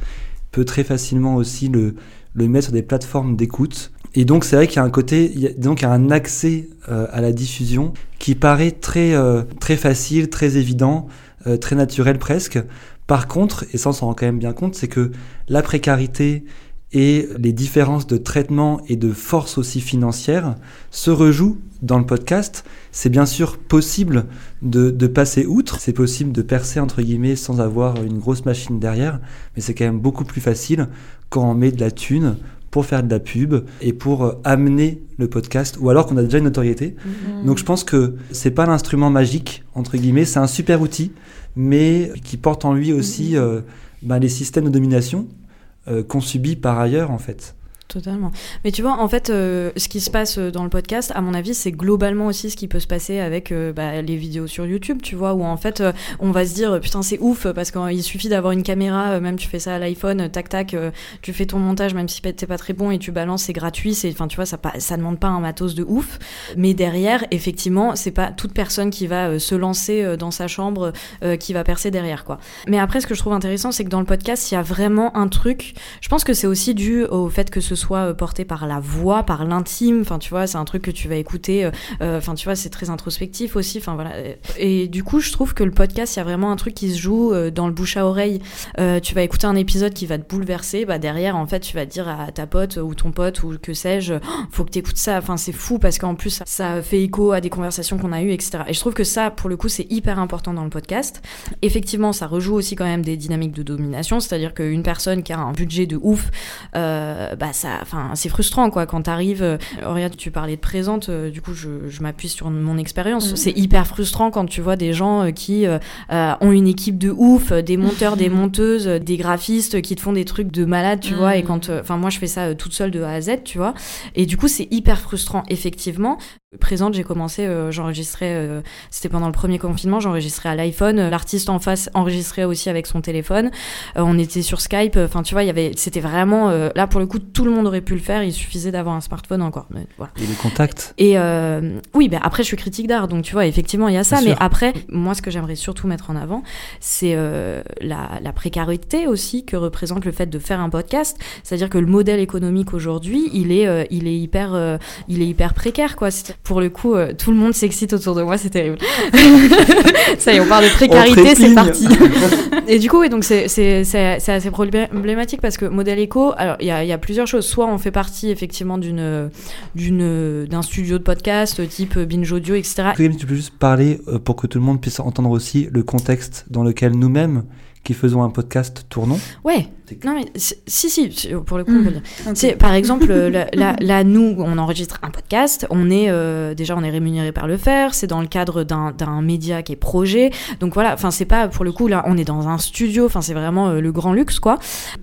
peut très facilement aussi le, le mettre sur des plateformes d'écoute. Et donc, c'est vrai qu'il y a un côté, il y a, donc, il y a un accès euh, à la diffusion qui paraît très, euh, très facile, très évident, euh, très naturel presque. Par contre, et ça on s'en rend quand même bien compte, c'est que la précarité et les différences de traitement et de force aussi financière se rejouent dans le podcast. C'est bien sûr possible de, de passer outre, c'est possible de percer entre guillemets sans avoir une grosse machine derrière, mais c'est quand même beaucoup plus facile quand on met de la thune pour faire de la pub et pour euh, amener le podcast ou alors qu'on a déjà une notoriété. Mhm. Donc je pense que c'est pas l'instrument magique entre guillemets, c'est un super outil mais qui porte en lui aussi euh, ben, les systèmes de domination euh, qu'on subit par ailleurs en fait. Totalement. Mais tu vois, en fait, euh, ce qui se passe euh, dans le podcast, à mon avis, c'est globalement aussi ce qui peut se passer avec euh, bah, les vidéos sur YouTube, tu vois, où en fait, on va se dire, putain, c'est ouf, parce qu'il suffit d'avoir une caméra, même tu fais ça à l'iPhone, tac, tac, tu fais ton montage, même si t'es pas très bon, et tu balances, c'est gratuit, c'est, enfin, tu vois, ça, ça demande pas un matos de ouf. Mais derrière, effectivement, c'est pas toute personne qui va se lancer dans sa chambre qui va percer derrière, quoi. Mais après, ce que je trouve intéressant, c'est que dans le podcast, il y a vraiment un truc. Je pense que c'est aussi dû au fait que ce soit euh, porté par la voix, par l'intime. Enfin, tu vois, c'est un truc que tu vas écouter. euh, euh, Enfin, tu vois, c'est très introspectif aussi. Enfin, voilà. Et du coup, je trouve que le podcast, il y a vraiment un truc qui se joue dans le bouche à oreille. Tu vas écouter un épisode qui va te bouleverser. Bah, derrière, en fait, tu vas dire à ta pote ou ton pote ou que sais-je, Oh, faut que t'écoutes ça. Enfin, c'est fou parce qu'en plus, ça, fait écho à des conversations qu'on a eues, etc. Et je trouve que ça, pour le coup, c'est hyper important dans le podcast. Effectivement, ça rejoue aussi quand même des dynamiques de domination, c'est-à-dire qu'une personne qui a un budget de ouf, bah ça, enfin, c'est frustrant quoi. Quand t'arrives, euh, regarde, tu parlais de présente, euh, du coup, je, je m'appuie sur mon expérience. Mhm. C'est hyper frustrant quand tu vois des gens euh, qui euh, ont une équipe de ouf, des monteurs, des monteuses, euh, des graphistes qui te font des trucs de malade, tu vois. Et quand, enfin, moi, je fais ça toute seule de A à Z, tu vois. Et du coup, c'est hyper frustrant, effectivement. Présente, j'ai commencé, euh, j'enregistrais, euh, c'était pendant le premier confinement, j'enregistrais à l'iPhone. Euh, L'artiste en face enregistrait aussi avec son téléphone. Euh, on était sur Skype. Enfin, tu vois, il y avait, c'était vraiment euh, là pour le coup, tout le monde aurait pu le faire. Il suffisait d'avoir un smartphone encore. Mais voilà. Et les contacts. Et euh, oui, ben après, je suis critique d'art, donc tu vois, effectivement, il y a ça. Bien Mais sûr. après, moi, ce que j'aimerais surtout mettre en avant, c'est euh, la, la précarité aussi que représente le fait de faire un podcast. C'est-à-dire que le modèle économique aujourd'hui, il est, euh, il est hyper, euh, il est hyper précaire, quoi. C'est- Pour le coup, euh, tout le monde s'excite autour de moi, c'est terrible. *laughs* ça y est, on parle de précarité, c'est parti. *laughs* Et du coup, oui, donc c'est assez problématique parce que modèle éco, alors il y a, il y a plusieurs choses. Soit on fait partie effectivement d'une d'un studio de podcast type Binge Audio, etc. Tu peux juste parler euh, pour que tout le monde puisse entendre aussi le contexte dans lequel nous-mêmes, qui faisons un podcast, tournons Ouais. Non mais si si, pour le coup, Mm. on peut dire. C'est par exemple euh, là, là, là, nous on enregistre un podcast, on est euh, déjà on est rémunéré par le faire, c'est dans le cadre d'un d'un média qui est projet. Donc voilà, enfin c'est pas pour le coup là on est dans un studio, enfin c'est vraiment euh, le grand luxe quoi.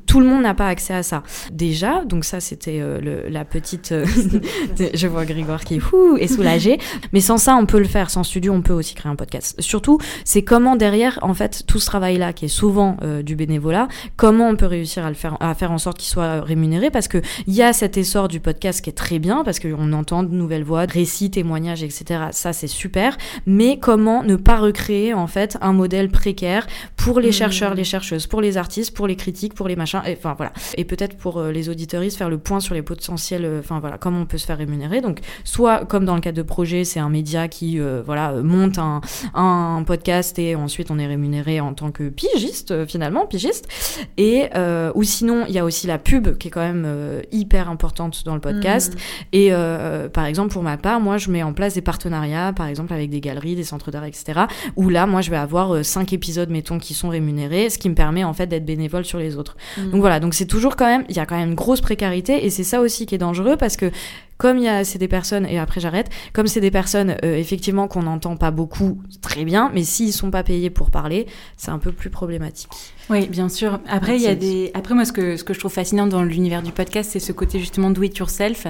Tout le monde n'a pas accès à ça. Déjà, donc ça c'était euh, le- la petite euh, *laughs* *laughs* je vois Grégoire qui ouh, est soulagé, mais sans ça on peut le faire, sans studio on peut aussi créer un podcast. Surtout, c'est comment derrière en fait tout ce travail là qui est souvent euh, du bénévolat, comment on peut réussir à le faire à faire en sorte qu'il soit rémunéré parce que il y a cet essor du podcast qui est très bien parce qu'on entend de nouvelles voix, de récits, témoignages, etc. Ça c'est super, mais comment ne pas recréer en fait un modèle précaire pour les Mhm. chercheurs, les chercheuses, pour les artistes, pour les critiques, pour les machins, et, enfin voilà. Et peut-être pour euh, les auditeuristes faire le point sur les potentiels, euh, enfin voilà, comment on peut se faire rémunérer. Donc soit comme dans le cas de projet, c'est un média qui euh, voilà monte un, un podcast et ensuite on est rémunéré en tant que pigiste finalement, pigiste. Et euh, ou sinon il y a aussi la pub qui est quand même euh, hyper importante dans le podcast. Et euh, par exemple, pour ma part, moi, je mets en place des partenariats, par exemple avec des galeries, des centres d'art, etc. Où là, moi, je vais avoir euh, cinq épisodes, mettons, qui sont rémunérés, ce qui me permet en fait d'être bénévole sur les autres. Mm. Donc voilà, donc c'est toujours quand même, il y a quand même une grosse précarité, et c'est ça aussi qui est dangereux parce que comme il y a, c'est des personnes, et après j'arrête, comme c'est des personnes euh, effectivement qu'on n'entend pas beaucoup, très bien, mais s'ils sont pas payés pour parler, c'est un peu plus problématique. Oui, bien sûr. Après, il y a des. Après, moi, ce que, ce que je trouve fascinant dans l'univers du podcast, c'est ce côté justement do it yourself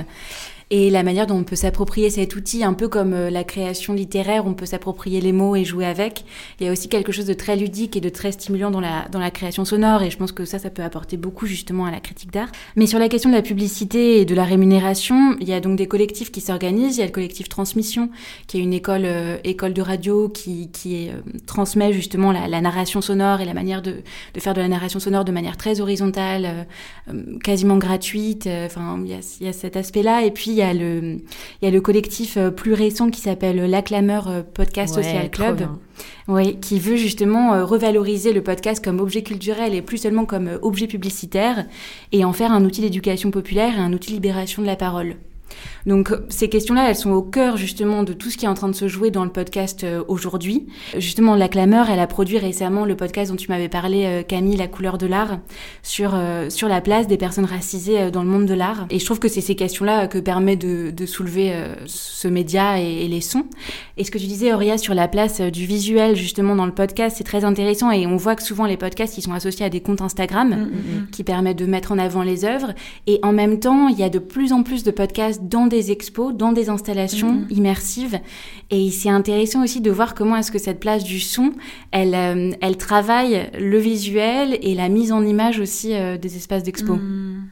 et la manière dont on peut s'approprier cet outil, un peu comme euh, la création littéraire, on peut s'approprier les mots et jouer avec. Il y a aussi quelque chose de très ludique et de très stimulant dans la, dans la création sonore, et je pense que ça, ça peut apporter beaucoup justement à la critique d'art. Mais sur la question de la publicité et de la rémunération, il y a donc des collectifs qui s'organisent. Il y a le collectif Transmission, qui est une école, euh, école de radio qui, qui euh, transmet justement la, narration sonore et la manière de, de, faire de la narration sonore de manière très horizontale, quasiment gratuite. Enfin, il y a, il y a cet aspect-là. Et puis, il y a le, il y a le collectif euh, plus récent qui s'appelle l'Acclameur euh, Podcast Social Club. Oui, qui veut justement euh, revaloriser le podcast comme objet culturel et plus seulement comme objet publicitaire et en faire un outil d'éducation populaire et un outil de libération de la parole. Donc ces questions-là, elles sont au cœur justement de tout ce qui est en train de se jouer dans le podcast euh, aujourd'hui. Justement, La Clameur, elle a produit récemment le podcast dont tu m'avais parlé, euh, Camille, La couleur de l'art, sur, euh, sur la place des personnes racisées dans le monde de l'art. Et je trouve que c'est ces questions-là que permet de, de soulever ce média et, les sons. Et ce que tu disais, Auria, sur la place du visuel justement dans le podcast, c'est très intéressant et on voit que souvent les podcasts, ils sont associés à des comptes Instagram mm, mm, mm. qui permettent de mettre en avant les œuvres. Et en même temps, il y a de plus en plus de podcasts dans des expos, dans des installations mhm. immersives. Et c'est intéressant aussi de voir comment est-ce que cette place du son, elle, euh, elle travaille le visuel et la mise en image aussi euh, des espaces d'expo. Mhm.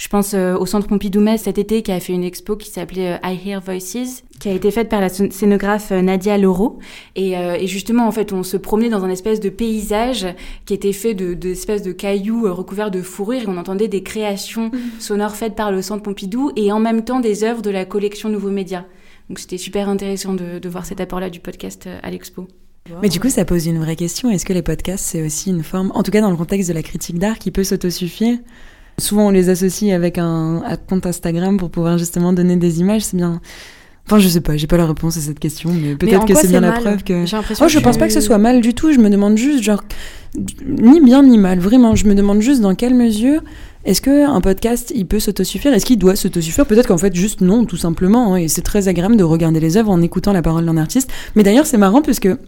Je pense euh, au Centre Pompidou-Metz cet été qui a fait une expo qui s'appelait I Hear Voices, qui a été faite par la scénographe Nadia Loro. Et, et, justement, en fait, on se promenait dans un espèce de paysage qui était fait de, de de cailloux recouverts de fourrure et on entendait des créations mhm. sonores faites par le Centre Pompidou et en même temps des œuvres de la collection Nouveaux Médias. Donc c'était super intéressant de, de voir cet apport-là du podcast à l'expo. Mais du coup, ça pose une vraie question. Est-ce que les podcasts, c'est aussi une forme, en tout cas dans le contexte de la critique d'art, qui peut s'autosuffire? Souvent, on les associe avec un, compte Instagram pour pouvoir justement donner des images. C'est bien. Enfin, je sais pas, j'ai pas la réponse à cette question, mais peut-être que c'est bien la preuve que. Oh, je pense pas que ce soit mal du tout. Je me demande juste, genre, ni bien ni mal, vraiment. Je me demande juste dans quelle mesure est-ce que un podcast, il peut s'autosuffire? Est-ce qu'il doit s'autosuffire? Peut-être qu'en fait, juste non, tout simplement. Hein, et c'est très agréable de regarder les œuvres en écoutant la parole d'un artiste. Mais d'ailleurs, c'est marrant parce que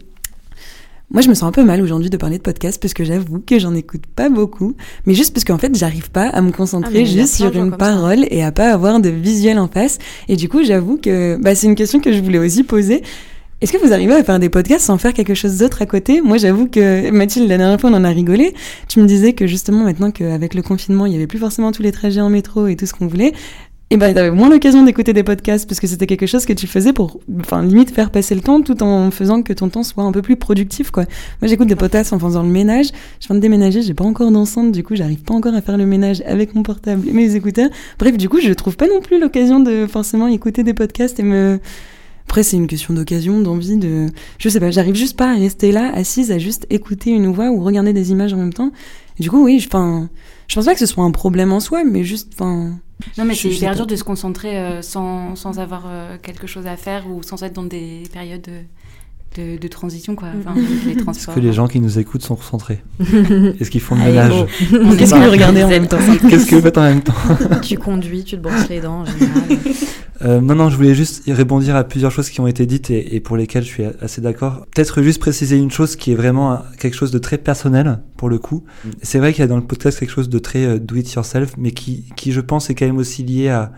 moi, je me sens un peu mal aujourd'hui de parler de podcast parce que j'avoue que j'en écoute pas beaucoup, mais juste parce qu'en fait, j'arrive pas à me concentrer ah, juste sur une parole et à pas avoir de visuel en face. Et du coup, j'avoue que bah, c'est une question que je voulais aussi poser. Est-ce que vous arrivez à faire des podcasts sans faire quelque chose d'autre à côté? Moi, j'avoue que Mathilde, la dernière fois, on en a rigolé. Tu me disais que justement, maintenant qu'avec le confinement, il y avait plus forcément tous les trajets en métro et tout ce qu'on voulait, et ben t'avais moins l'occasion d'écouter des podcasts parce que c'était quelque chose que tu faisais pour, enfin limite faire passer le temps tout en faisant que ton temps soit un peu plus productif quoi. Moi j'écoute des podcasts en faisant le ménage. Je viens de déménager, j'ai pas encore d'enceinte, du coup j'arrive pas encore à faire le ménage avec mon portable et mes écouteurs. Bref, du coup je trouve pas non plus l'occasion de forcément écouter des podcasts et me après, c'est une question d'occasion, d'envie, de. Je sais pas, j'arrive juste pas à rester là, assise, à juste écouter une voix ou regarder des images en même temps. du coup, oui, enfin, je pense pas que ce soit un problème en soi, mais juste, enfin. Non, mais c'est hyper dur de se concentrer euh, sans, sans, avoir euh, quelque chose à faire ou sans être dans des périodes de, de, transition, quoi. Enfin, les Est-ce que les gens qui nous écoutent sont concentrés *laughs* Est-ce qu'ils font le ménage Qu'est-ce que vous regardez en même temps *laughs* Qu'est-ce que vous faites en même temps *laughs* Tu conduis, tu te brosses les dents en général. Euh, non, non, je voulais juste répondre à plusieurs choses qui ont été dites et, et pour lesquelles je suis assez d'accord. Peut-être juste préciser une chose qui est vraiment quelque chose de très personnel pour le coup. C'est vrai qu'il y a dans le podcast quelque chose de très euh, do it yourself, mais qui, qui je pense est quand même aussi lié à,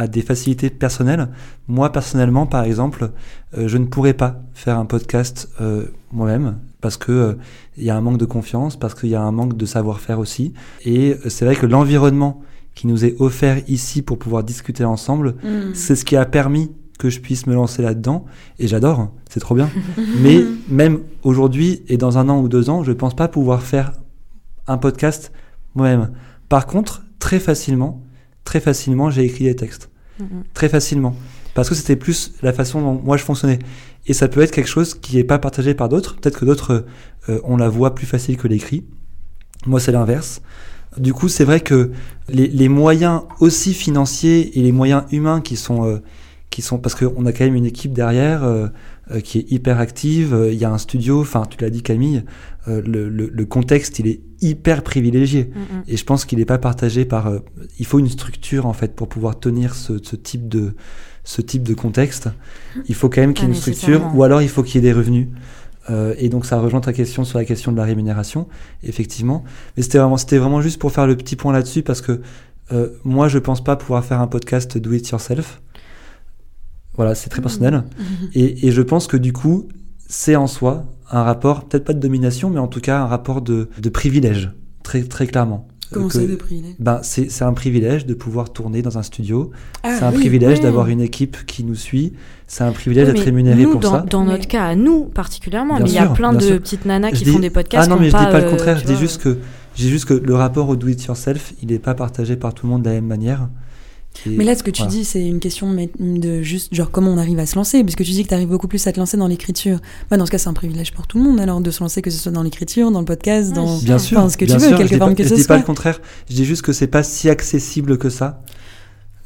à des facilités personnelles. Moi personnellement, par exemple, euh, je ne pourrais pas faire un podcast euh, moi-même parce que il y a un manque de confiance, parce qu'il y a un manque de savoir-faire aussi. Et c'est vrai que l'environnement qui nous est offert ici pour pouvoir discuter ensemble, mm. c'est ce qui a permis que je puisse me lancer là-dedans. Et j'adore, c'est trop bien. *laughs* Mais même aujourd'hui et dans un an ou deux ans, je ne pense pas pouvoir faire un podcast moi-même. Par contre, très facilement, très facilement, j'ai écrit des textes. Très facilement. Parce que c'était plus la façon dont moi je fonctionnais. Et ça peut être quelque chose qui n'est pas partagé par d'autres. Peut-être que d'autres euh, ont la voix plus facile que l'écrit. Moi, c'est l'inverse. Du coup, c'est vrai que les, moyens aussi financiers et les moyens humains qui sont, euh, qui sont parce qu'on a quand même une équipe derrière euh, euh, qui est hyper active, il y a un studio, enfin tu l'as dit Camille, le, le, contexte il est hyper privilégié mm, mm. et je pense qu'il n'est pas partagé par. il faut une structure en fait pour pouvoir tenir ce, ce type de ce type de contexte. Il faut quand même qu'il y ait une structure ou alors il faut qu'il y ait des revenus. Euh, et donc ça rejoint ta question sur la question de la rémunération, effectivement. Mais c'était vraiment, c'était vraiment juste pour faire le petit point là-dessus parce que euh, moi je pense pas pouvoir faire un podcast do it yourself. Voilà, c'est très personnel. Mmh. *laughs* Et, et je pense que du coup, c'est en soi un rapport, peut-être pas de domination, mais en tout cas un rapport de, de privilège, très, très clairement. Comment Que- ça de privilège? ben, c'est c'est un privilège de pouvoir tourner dans un studio. Ah, c'est un oui, privilège d'avoir une équipe qui nous suit. C'est un privilège Oui, d'être mais rémunéré nous, pour dans, ça. dans Mais- notre cas, à nous particulièrement, Bien mais il y a plein de sûr. petites nanas qui Je dis- font des podcasts. Ah non, mais je dis pas le euh, contraire. Je dis vois, juste que j'ai juste que le rapport au do it yourself, il n'est pas partagé par tout le monde de la même manière. Et Mais là, ce que tu voilà. dis, c'est une question de juste, genre, comment on arrive à se lancer Puisque tu dis que tu arrives beaucoup plus à te lancer dans l'écriture. Bah, dans ce cas, c'est un privilège pour tout le monde, alors, de se lancer, que ce soit dans l'écriture, dans le podcast, dans. Ouais, Bien sûr, Enfin, ce que bien tu veux, sûr, quelque je forme que je ce dis pas soit. le contraire. Je dis juste que c'est pas si accessible que ça.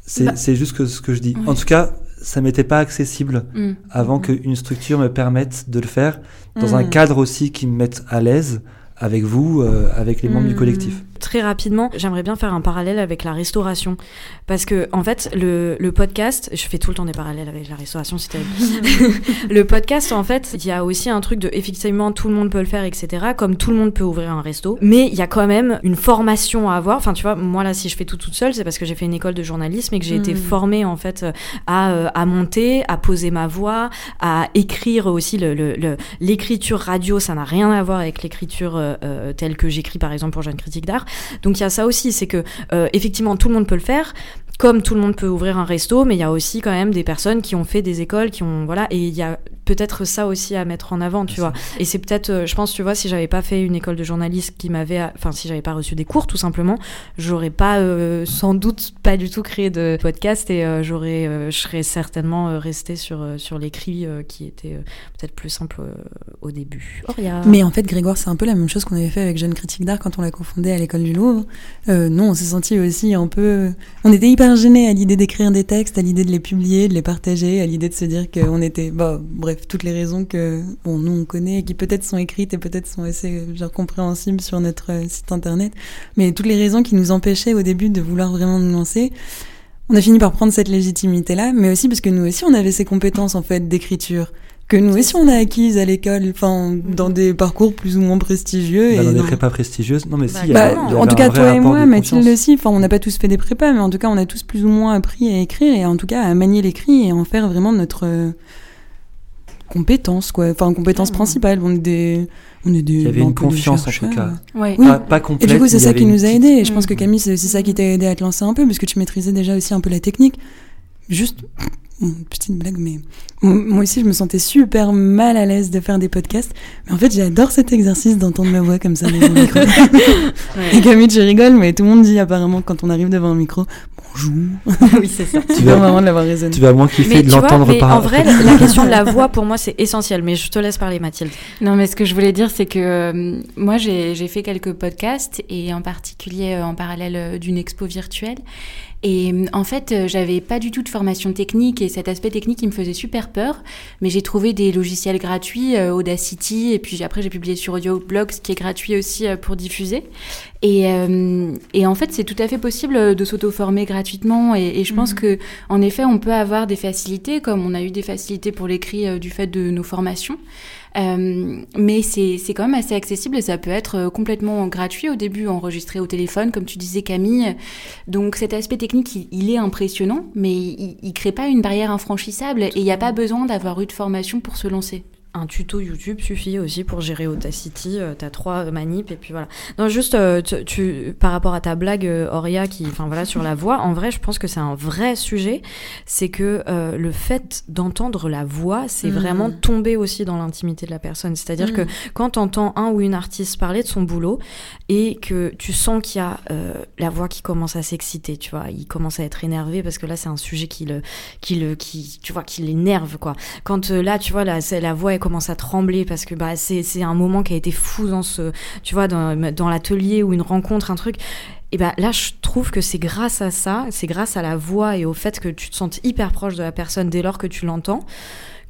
C'est Bah. juste que ce que je dis. Ouais. En tout cas, ça m'était pas accessible Mm. avant Mhm. qu'une structure me permette de le faire dans un Mhm. cadre aussi qui me mette à l'aise avec vous, euh, avec les membres du Mhm. collectif. Très rapidement, j'aimerais bien faire un parallèle avec la restauration. Parce que, en fait, le, le podcast, je fais tout le temps des parallèles avec la restauration, c'est terrible. *laughs* le podcast, en fait, il y a aussi un truc de, effectivement, tout le monde peut le faire, etc. Comme tout le monde peut ouvrir un resto. Mais il y a quand même une formation à avoir. Enfin, tu vois, moi, là, si je fais tout toute seule, c'est parce que j'ai fait une école de journalisme et que j'ai été Mhm. formée, en fait, à, euh, à monter, à poser ma voix, à écrire aussi le, le- le- l'écriture radio, ça n'a rien à voir avec l'écriture euh, euh, telle que j'écris par exemple pour Jeune Critique d'Art. Donc il y a ça aussi, c'est que euh, effectivement tout le monde peut le faire. Comme tout le monde peut ouvrir un resto, mais il y a aussi quand même des personnes qui ont fait des écoles, qui ont voilà, et il y a peut-être ça aussi à mettre en avant, tu vois. Et c'est peut-être, euh, je pense, tu vois, si j'avais pas fait une école de journaliste qui m'avait, enfin, si j'avais pas reçu des cours, tout simplement, j'aurais pas, euh, sans doute, pas du tout créé de podcast et euh, j'aurais, euh, je serais certainement euh, restée sur euh, sur l'écrit euh, qui était euh, peut-être plus simple euh, au début. Auria. Mais en fait, Grégoire, c'est un peu la même chose qu'on avait fait avec Jeune Critique d'Art quand on l'a confondé à l'école du Louvre. Euh, non, on s'est senti aussi un peu. On était hyper gênés à l'idée d'écrire des textes, à l'idée de les publier, de les partager, à l'idée de se dire qu'on était. Bah, bref, toutes les raisons que bon, nous on connaît, et qui peut-être sont écrites et peut-être sont assez compréhensibles sur notre euh, site internet. Mais toutes les raisons qui nous empêchaient au début de vouloir vraiment nous lancer. On a fini par prendre cette légitimité-là, mais aussi parce que nous aussi on avait ces compétences en fait d'écriture que nous aussi on a acquises à l'école, enfin dans des parcours plus ou moins prestigieux. Bah, et dans des prépas prestigieuses. Non, mais Bah, si, il y Bah, avait- il y en tout cas, toi et moi, de Mathilde aussi. Enfin, on n'a pas tous fait des prépas, mais en tout cas, on a tous plus ou moins appris à écrire et en tout cas à manier l'écrit et en faire vraiment notre euh, compétence, quoi. Enfin, compétence Mhm. principale. On est des, on est des. Il y avait un une confiance, en tout cas. Ouais. Oui. Pas, pas Et du coup, c'est ça qui nous a petite- aidés. Et je pense Mm. que Camille, c'est aussi ça qui t'a aidé à te lancer un peu, parce que tu maîtrisais déjà aussi un peu la technique. Juste, petite blague, mais moi aussi, je me sentais super mal à l'aise de faire des podcasts. Mais en fait, j'adore cet exercice d'entendre ma voix comme ça dans un micro. *laughs* Et Camille, tu rigoles, mais tout le monde dit apparemment quand on arrive devant un micro, bonjour. *laughs* oui, c'est ça. Tu vas vraiment de l'avoir raisonné. Tu vas moins kiffer Mais de l'entendre par en vrai, la *laughs* question de la voix pour moi c'est essentiel. Mais je te laisse parler, Mathilde. Non, mais ce que je voulais dire, c'est que euh, moi, j'ai j'ai fait quelques podcasts et en particulier euh, en parallèle euh, d'une expo virtuelle. Et euh, en fait, euh, j'avais pas du tout de formation technique et cet aspect technique, il me faisait super peur. Mais j'ai trouvé des logiciels gratuits, euh, Audacity, et puis après, j'ai publié sur AudioBlog, ce qui est gratuit aussi pour diffuser. Et, euh, et en fait, c'est tout à fait possible de s'auto-former gratuitement. Et, et je pense Mhm. que, en effet, on peut avoir des facilités, comme on a eu des facilités pour l'écrit du fait de nos formations. Euh, mais c'est quand même assez accessible et ça peut être euh, complètement gratuit au début, enregistré au téléphone, comme tu disais Camille. Donc cet aspect technique, il, il est impressionnant, mais il, il crée pas une barrière infranchissable et il n'y a pas besoin d'avoir eu de formation pour se lancer. Un tuto YouTube suffit aussi pour gérer Audacity. Euh, T'as trois manips et puis voilà. Non, juste euh, tu, tu- par rapport à ta blague, euh, Auria, qui, enfin voilà, sur la voix. En vrai, je pense que c'est un vrai sujet. C'est que euh, le fait d'entendre la voix, c'est Mhm. vraiment tomber aussi dans l'intimité de la personne. C'est-à-dire que Mhm. quand t'entends un ou une artiste parler de son boulot et que tu sens qu'il y a la voix qui commence à s'exciter, tu vois, il commence à être énervé parce que là c'est un sujet qui le, qui le, qui, tu vois, qui l'énerve quoi. Quand là, tu vois, c'est- la voix elle commence à trembler parce que bah c'est, un moment qui a été fou dans ce, tu vois, dans, dans l'atelier ou une rencontre, un truc. Et ben là, je trouve que c'est grâce à ça, c'est grâce à la voix et au fait que tu te sentes hyper proche de la personne dès lors que tu l'entends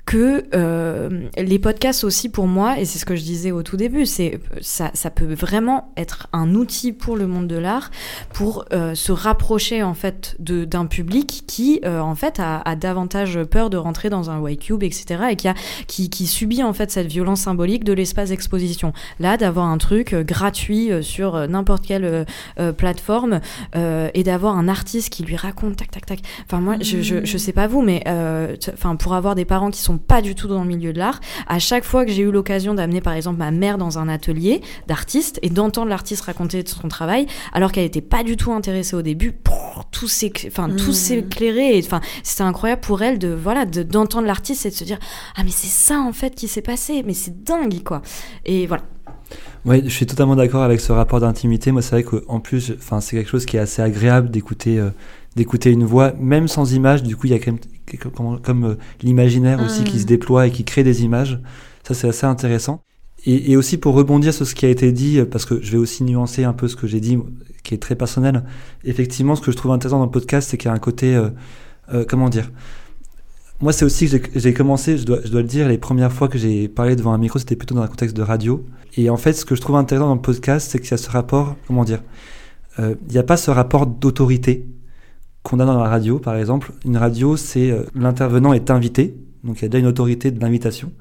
que euh, les podcasts aussi pour moi, et c'est ce que je disais au tout début, c'est ça, peut vraiment être un outil pour le monde de l'art pour euh, se rapprocher en fait d'un public qui euh, en fait a, davantage peur de rentrer dans un white cube, etc. et qui, a, qui, qui subit en fait cette violence symbolique de l'espace d'exposition. Là, d'avoir un truc gratuit sur n'importe quelle plateforme et d'avoir un artiste qui lui raconte tac tac tac. Enfin moi, je, je, je sais pas vous, mais enfin pour avoir des parents qui sont pas du tout dans le milieu de l'art, à chaque fois que j'ai eu l'occasion d'amener par exemple ma mère dans un atelier d'artiste et d'entendre l'artiste raconter son travail, alors qu'elle n'était pas du tout intéressée au début, tout s'est enfin tout s'éclairé enfin c'était incroyable pour elle de voilà d'entendre l'artiste et de se dire ah mais c'est ça en fait qui s'est passé, mais c'est dingue quoi. Et voilà. Oui, je suis totalement d'accord avec ce rapport d'intimité. Moi, c'est vrai qu'en plus, enfin, c'est quelque chose qui est assez agréable d'écouter, euh, d'écouter une voix, même sans image. Du coup, il y a quand même comme, comme euh, l'imaginaire aussi qui se mm. déploie et qui crée des images. Ça, c'est assez intéressant. Et, et, aussi pour rebondir sur ce qui a été dit, parce que je vais aussi nuancer un peu ce que j'ai dit, qui est très personnel. Effectivement, ce que je trouve intéressant dans le podcast, c'est qu'il y a un côté, euh, euh, comment dire, moi, c'est aussi que j'ai commencé, je dois, je dois, le dire, les premières fois que j'ai parlé devant un micro, c'était plutôt dans un contexte de radio. Et en fait, ce que je trouve intéressant dans le podcast, c'est qu'il y a ce rapport, comment dire, il n'y a pas ce rapport d'autorité qu'on a dans la radio, par exemple. Une radio, c'est euh, l'intervenant est invité, donc il y a déjà une autorité de l'invitation.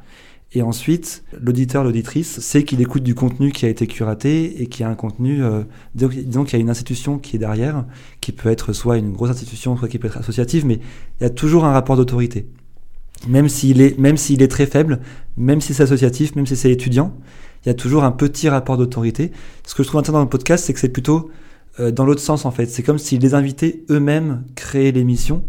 Et ensuite, l'auditeur, l'auditrice sait qu'il écoute du contenu qui a été curaté et qui a un contenu, euh, disons, qu'il y a une institution qui est derrière, qui peut être soit une grosse institution, soit qui peut être associative, mais il y a toujours un rapport d'autorité. Même s'il est, même s'il est très faible, même si c'est associatif, même si c'est étudiant, il y a toujours un petit rapport d'autorité. Ce que je trouve intéressant dans le podcast, c'est que c'est plutôt euh, dans l'autre sens en fait. C'est comme si les invités eux-mêmes créaient l'émission.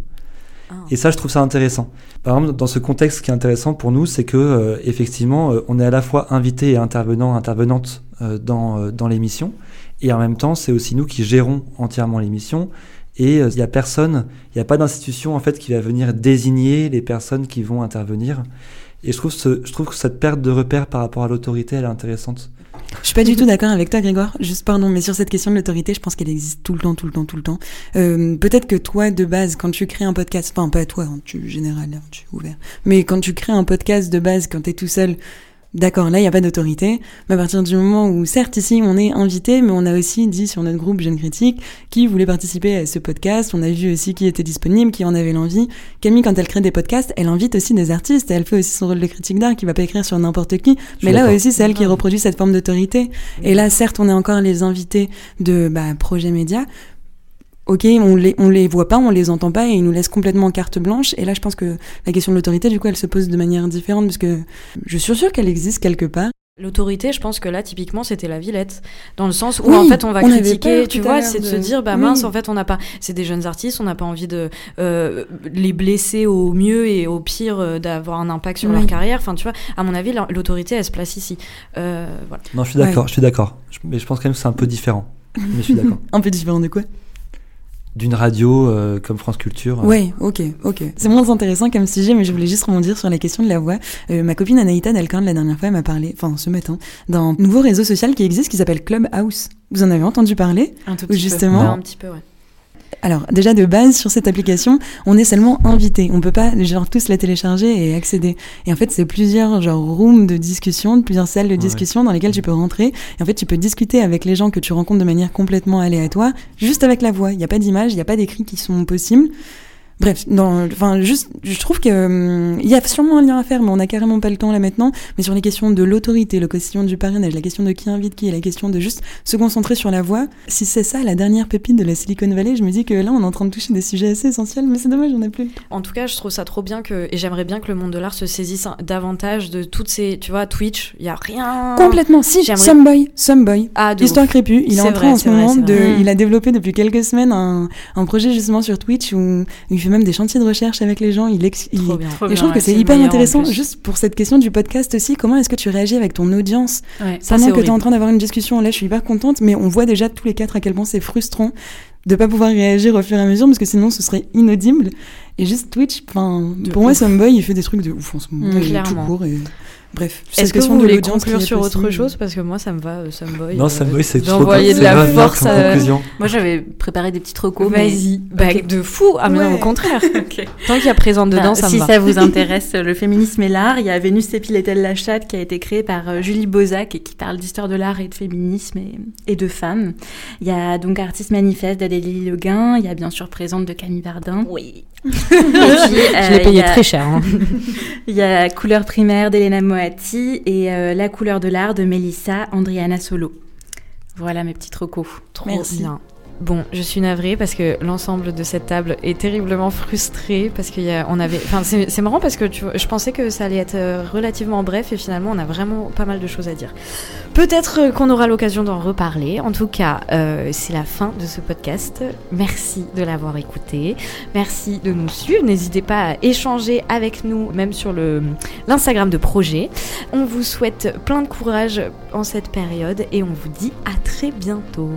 Ah. Et ça, je trouve ça intéressant. Par exemple, dans ce contexte, ce qui est intéressant pour nous, c'est que euh, effectivement, euh, on est à la fois invité et intervenant, intervenante dans, dans l'émission, et en même temps, c'est aussi nous qui gérons entièrement l'émission. Et il n'y a personne, il n'y a pas d'institution en fait qui va venir désigner les personnes qui vont intervenir. Et je trouve, ce, je trouve que cette perte de repère par rapport à l'autorité, elle est intéressante. Je suis pas du tout d'accord avec toi, Grégoire. Juste pardon, mais sur cette question de l'autorité, je pense qu'elle existe tout le temps, tout le temps, tout le temps. Euh, Peut-être que toi, de base, quand tu crées un podcast, enfin pas toi, hein, tu général, hein, tu es ouvert, mais quand tu crées un podcast de base, quand tu es tout seul, D'accord, là, il n'y a pas d'autorité. Mais à partir du moment où, certes, ici, on est invité, mais on a aussi dit sur notre groupe Jeune Critique qui voulait participer à ce podcast. On a vu aussi qui était disponible, qui en avait l'envie. Camille, quand elle crée des podcasts, elle invite aussi des artistes. Elle fait aussi son rôle de critique d'art qui va pas écrire sur n'importe qui. Mais là aussi, c'est elle qui reproduit cette forme d'autorité. Et là, certes, on est encore les invités de bah, Projet Média, ok, on les, on les voit pas, on les entend pas et ils nous laissent complètement carte blanche. Et là, je pense que la question de l'autorité, du coup, elle se pose de manière différente parce que je suis sûre qu'elle existe quelque part. L'autorité, je pense que là, typiquement, c'était la Villette. Dans le sens où, en fait, on va critiquer, tu vois, c'est de... se dire, bah mince, en fait, on n'a pas. C'est des jeunes artistes, on n'a pas envie de euh, les blesser au mieux et au pire euh, d'avoir un impact sur leur carrière. Enfin, tu vois, à mon avis, l'autorité, elle se place ici. Euh, voilà. Non, je suis d'accord, je suis d'accord. Mais je pense quand même que c'est un peu différent. Mais je suis d'accord. *laughs* un peu différent de quoi? D'une radio euh, comme France Culture. Oui, ok, ok. C'est moins intéressant comme sujet, mais je voulais juste rebondir sur la question de la voix. Euh, ma copine Anaïta Dalcorn, la dernière fois, m'a parlé, enfin ce matin, d'un nouveau réseau social qui existe qui s'appelle Clubhouse. Vous en avez entendu parler? Un tout petit justement, peu. un petit peu, ouais. Alors déjà de base sur cette application, on est seulement invité. On peut pas genre tous la télécharger et accéder. Et en fait, c'est plusieurs genre rooms de discussion, plusieurs salles de discussion dans lesquelles tu peux rentrer. Et en fait, tu peux discuter avec les gens que tu rencontres de manière complètement aléatoire, juste avec la voix. Il n'y a pas d'image, il n'y a pas d'écrits qui sont possibles. Bref, dans, enfin, juste, je trouve que hum, il y a sûrement un lien à faire, mais on a carrément pas le temps là maintenant. Mais sur les questions de l'autorité, la question du parrainage, la question de qui invite qui, et la question de juste se concentrer sur la voix. Si c'est ça la dernière pépite de la Silicon Valley, je me dis que là, on est en train de toucher des sujets assez essentiels, mais c'est dommage, on a plus. En tout cas, je trouve ça trop bien que, et j'aimerais bien que le monde de l'art se saisisse davantage de toutes ces, tu vois, Twitch, il y a rien. Complètement. Si, Someboy, Someboy. Ah, Histoire crépue. Il est, en train en ce moment de, il a développé depuis quelques semaines un, un projet justement sur Twitch où il fait même des chantiers de recherche avec les gens. Il, il... Trop bien. et je trouve que c'est hyper intéressant, juste pour cette question du podcast aussi. Comment est-ce que tu réagis avec ton audience? Ouais, pendant que tu es en train d'avoir une discussion Là, je suis hyper contente, mais on voit déjà tous les quatre à quel point c'est frustrant de pas pouvoir réagir au fur et à mesure parce que sinon ce serait inaudible. Et juste Twitch, enfin, pour moi, Samboy, il fait des trucs de ouf en ce moment. Mmh, il tout court et... Bref, Est-ce que vous voulez conclure sur autre chose Parce que moi, ça me va, euh, Samboy. Non, euh, Samboy, c'est trop d'envoyer c'est de la force. à- conclusion. Moi, j'avais préparé des petites recos. mais- Vas-y. Bah, de fou. Ah, mais non, au contraire. *laughs* Tant qu'il y a présente dedans, Enfin, ça si me va. ça vous *laughs* intéresse, le féminisme et l'art, il y a Vénus Sépile-et-elle la chatte qui a été créée par euh, Julie Bozac et qui parle d'histoire de l'art et de féminisme et, et de femmes. Il y a donc Artiste Manifeste d'Adélie Leguin, il y a bien sûr Présente de Camille Bardin. Oui. *laughs* Je l'ai euh, payé très cher. hein. Il y a Couleur primaire d'Elena Et euh, La couleur de l'art de Melissa Andriana Solo. Voilà mes petites recos. Trop Merci. bien. Bon, je suis navrée parce que l'ensemble de cette table est terriblement frustré parce qu'il on avait, enfin c'est marrant parce que je pensais que ça allait être euh, relativement bref et finalement on a vraiment pas mal de choses à dire. Peut-être euh, qu'on aura l'occasion d'en reparler. En tout cas, euh, c'est la fin de ce podcast. Merci de l'avoir écouté. Merci de nous suivre. N'hésitez pas à échanger avec nous, même sur l'Instagram de projet. On vous souhaite plein de courage en cette période et on vous dit à très bientôt.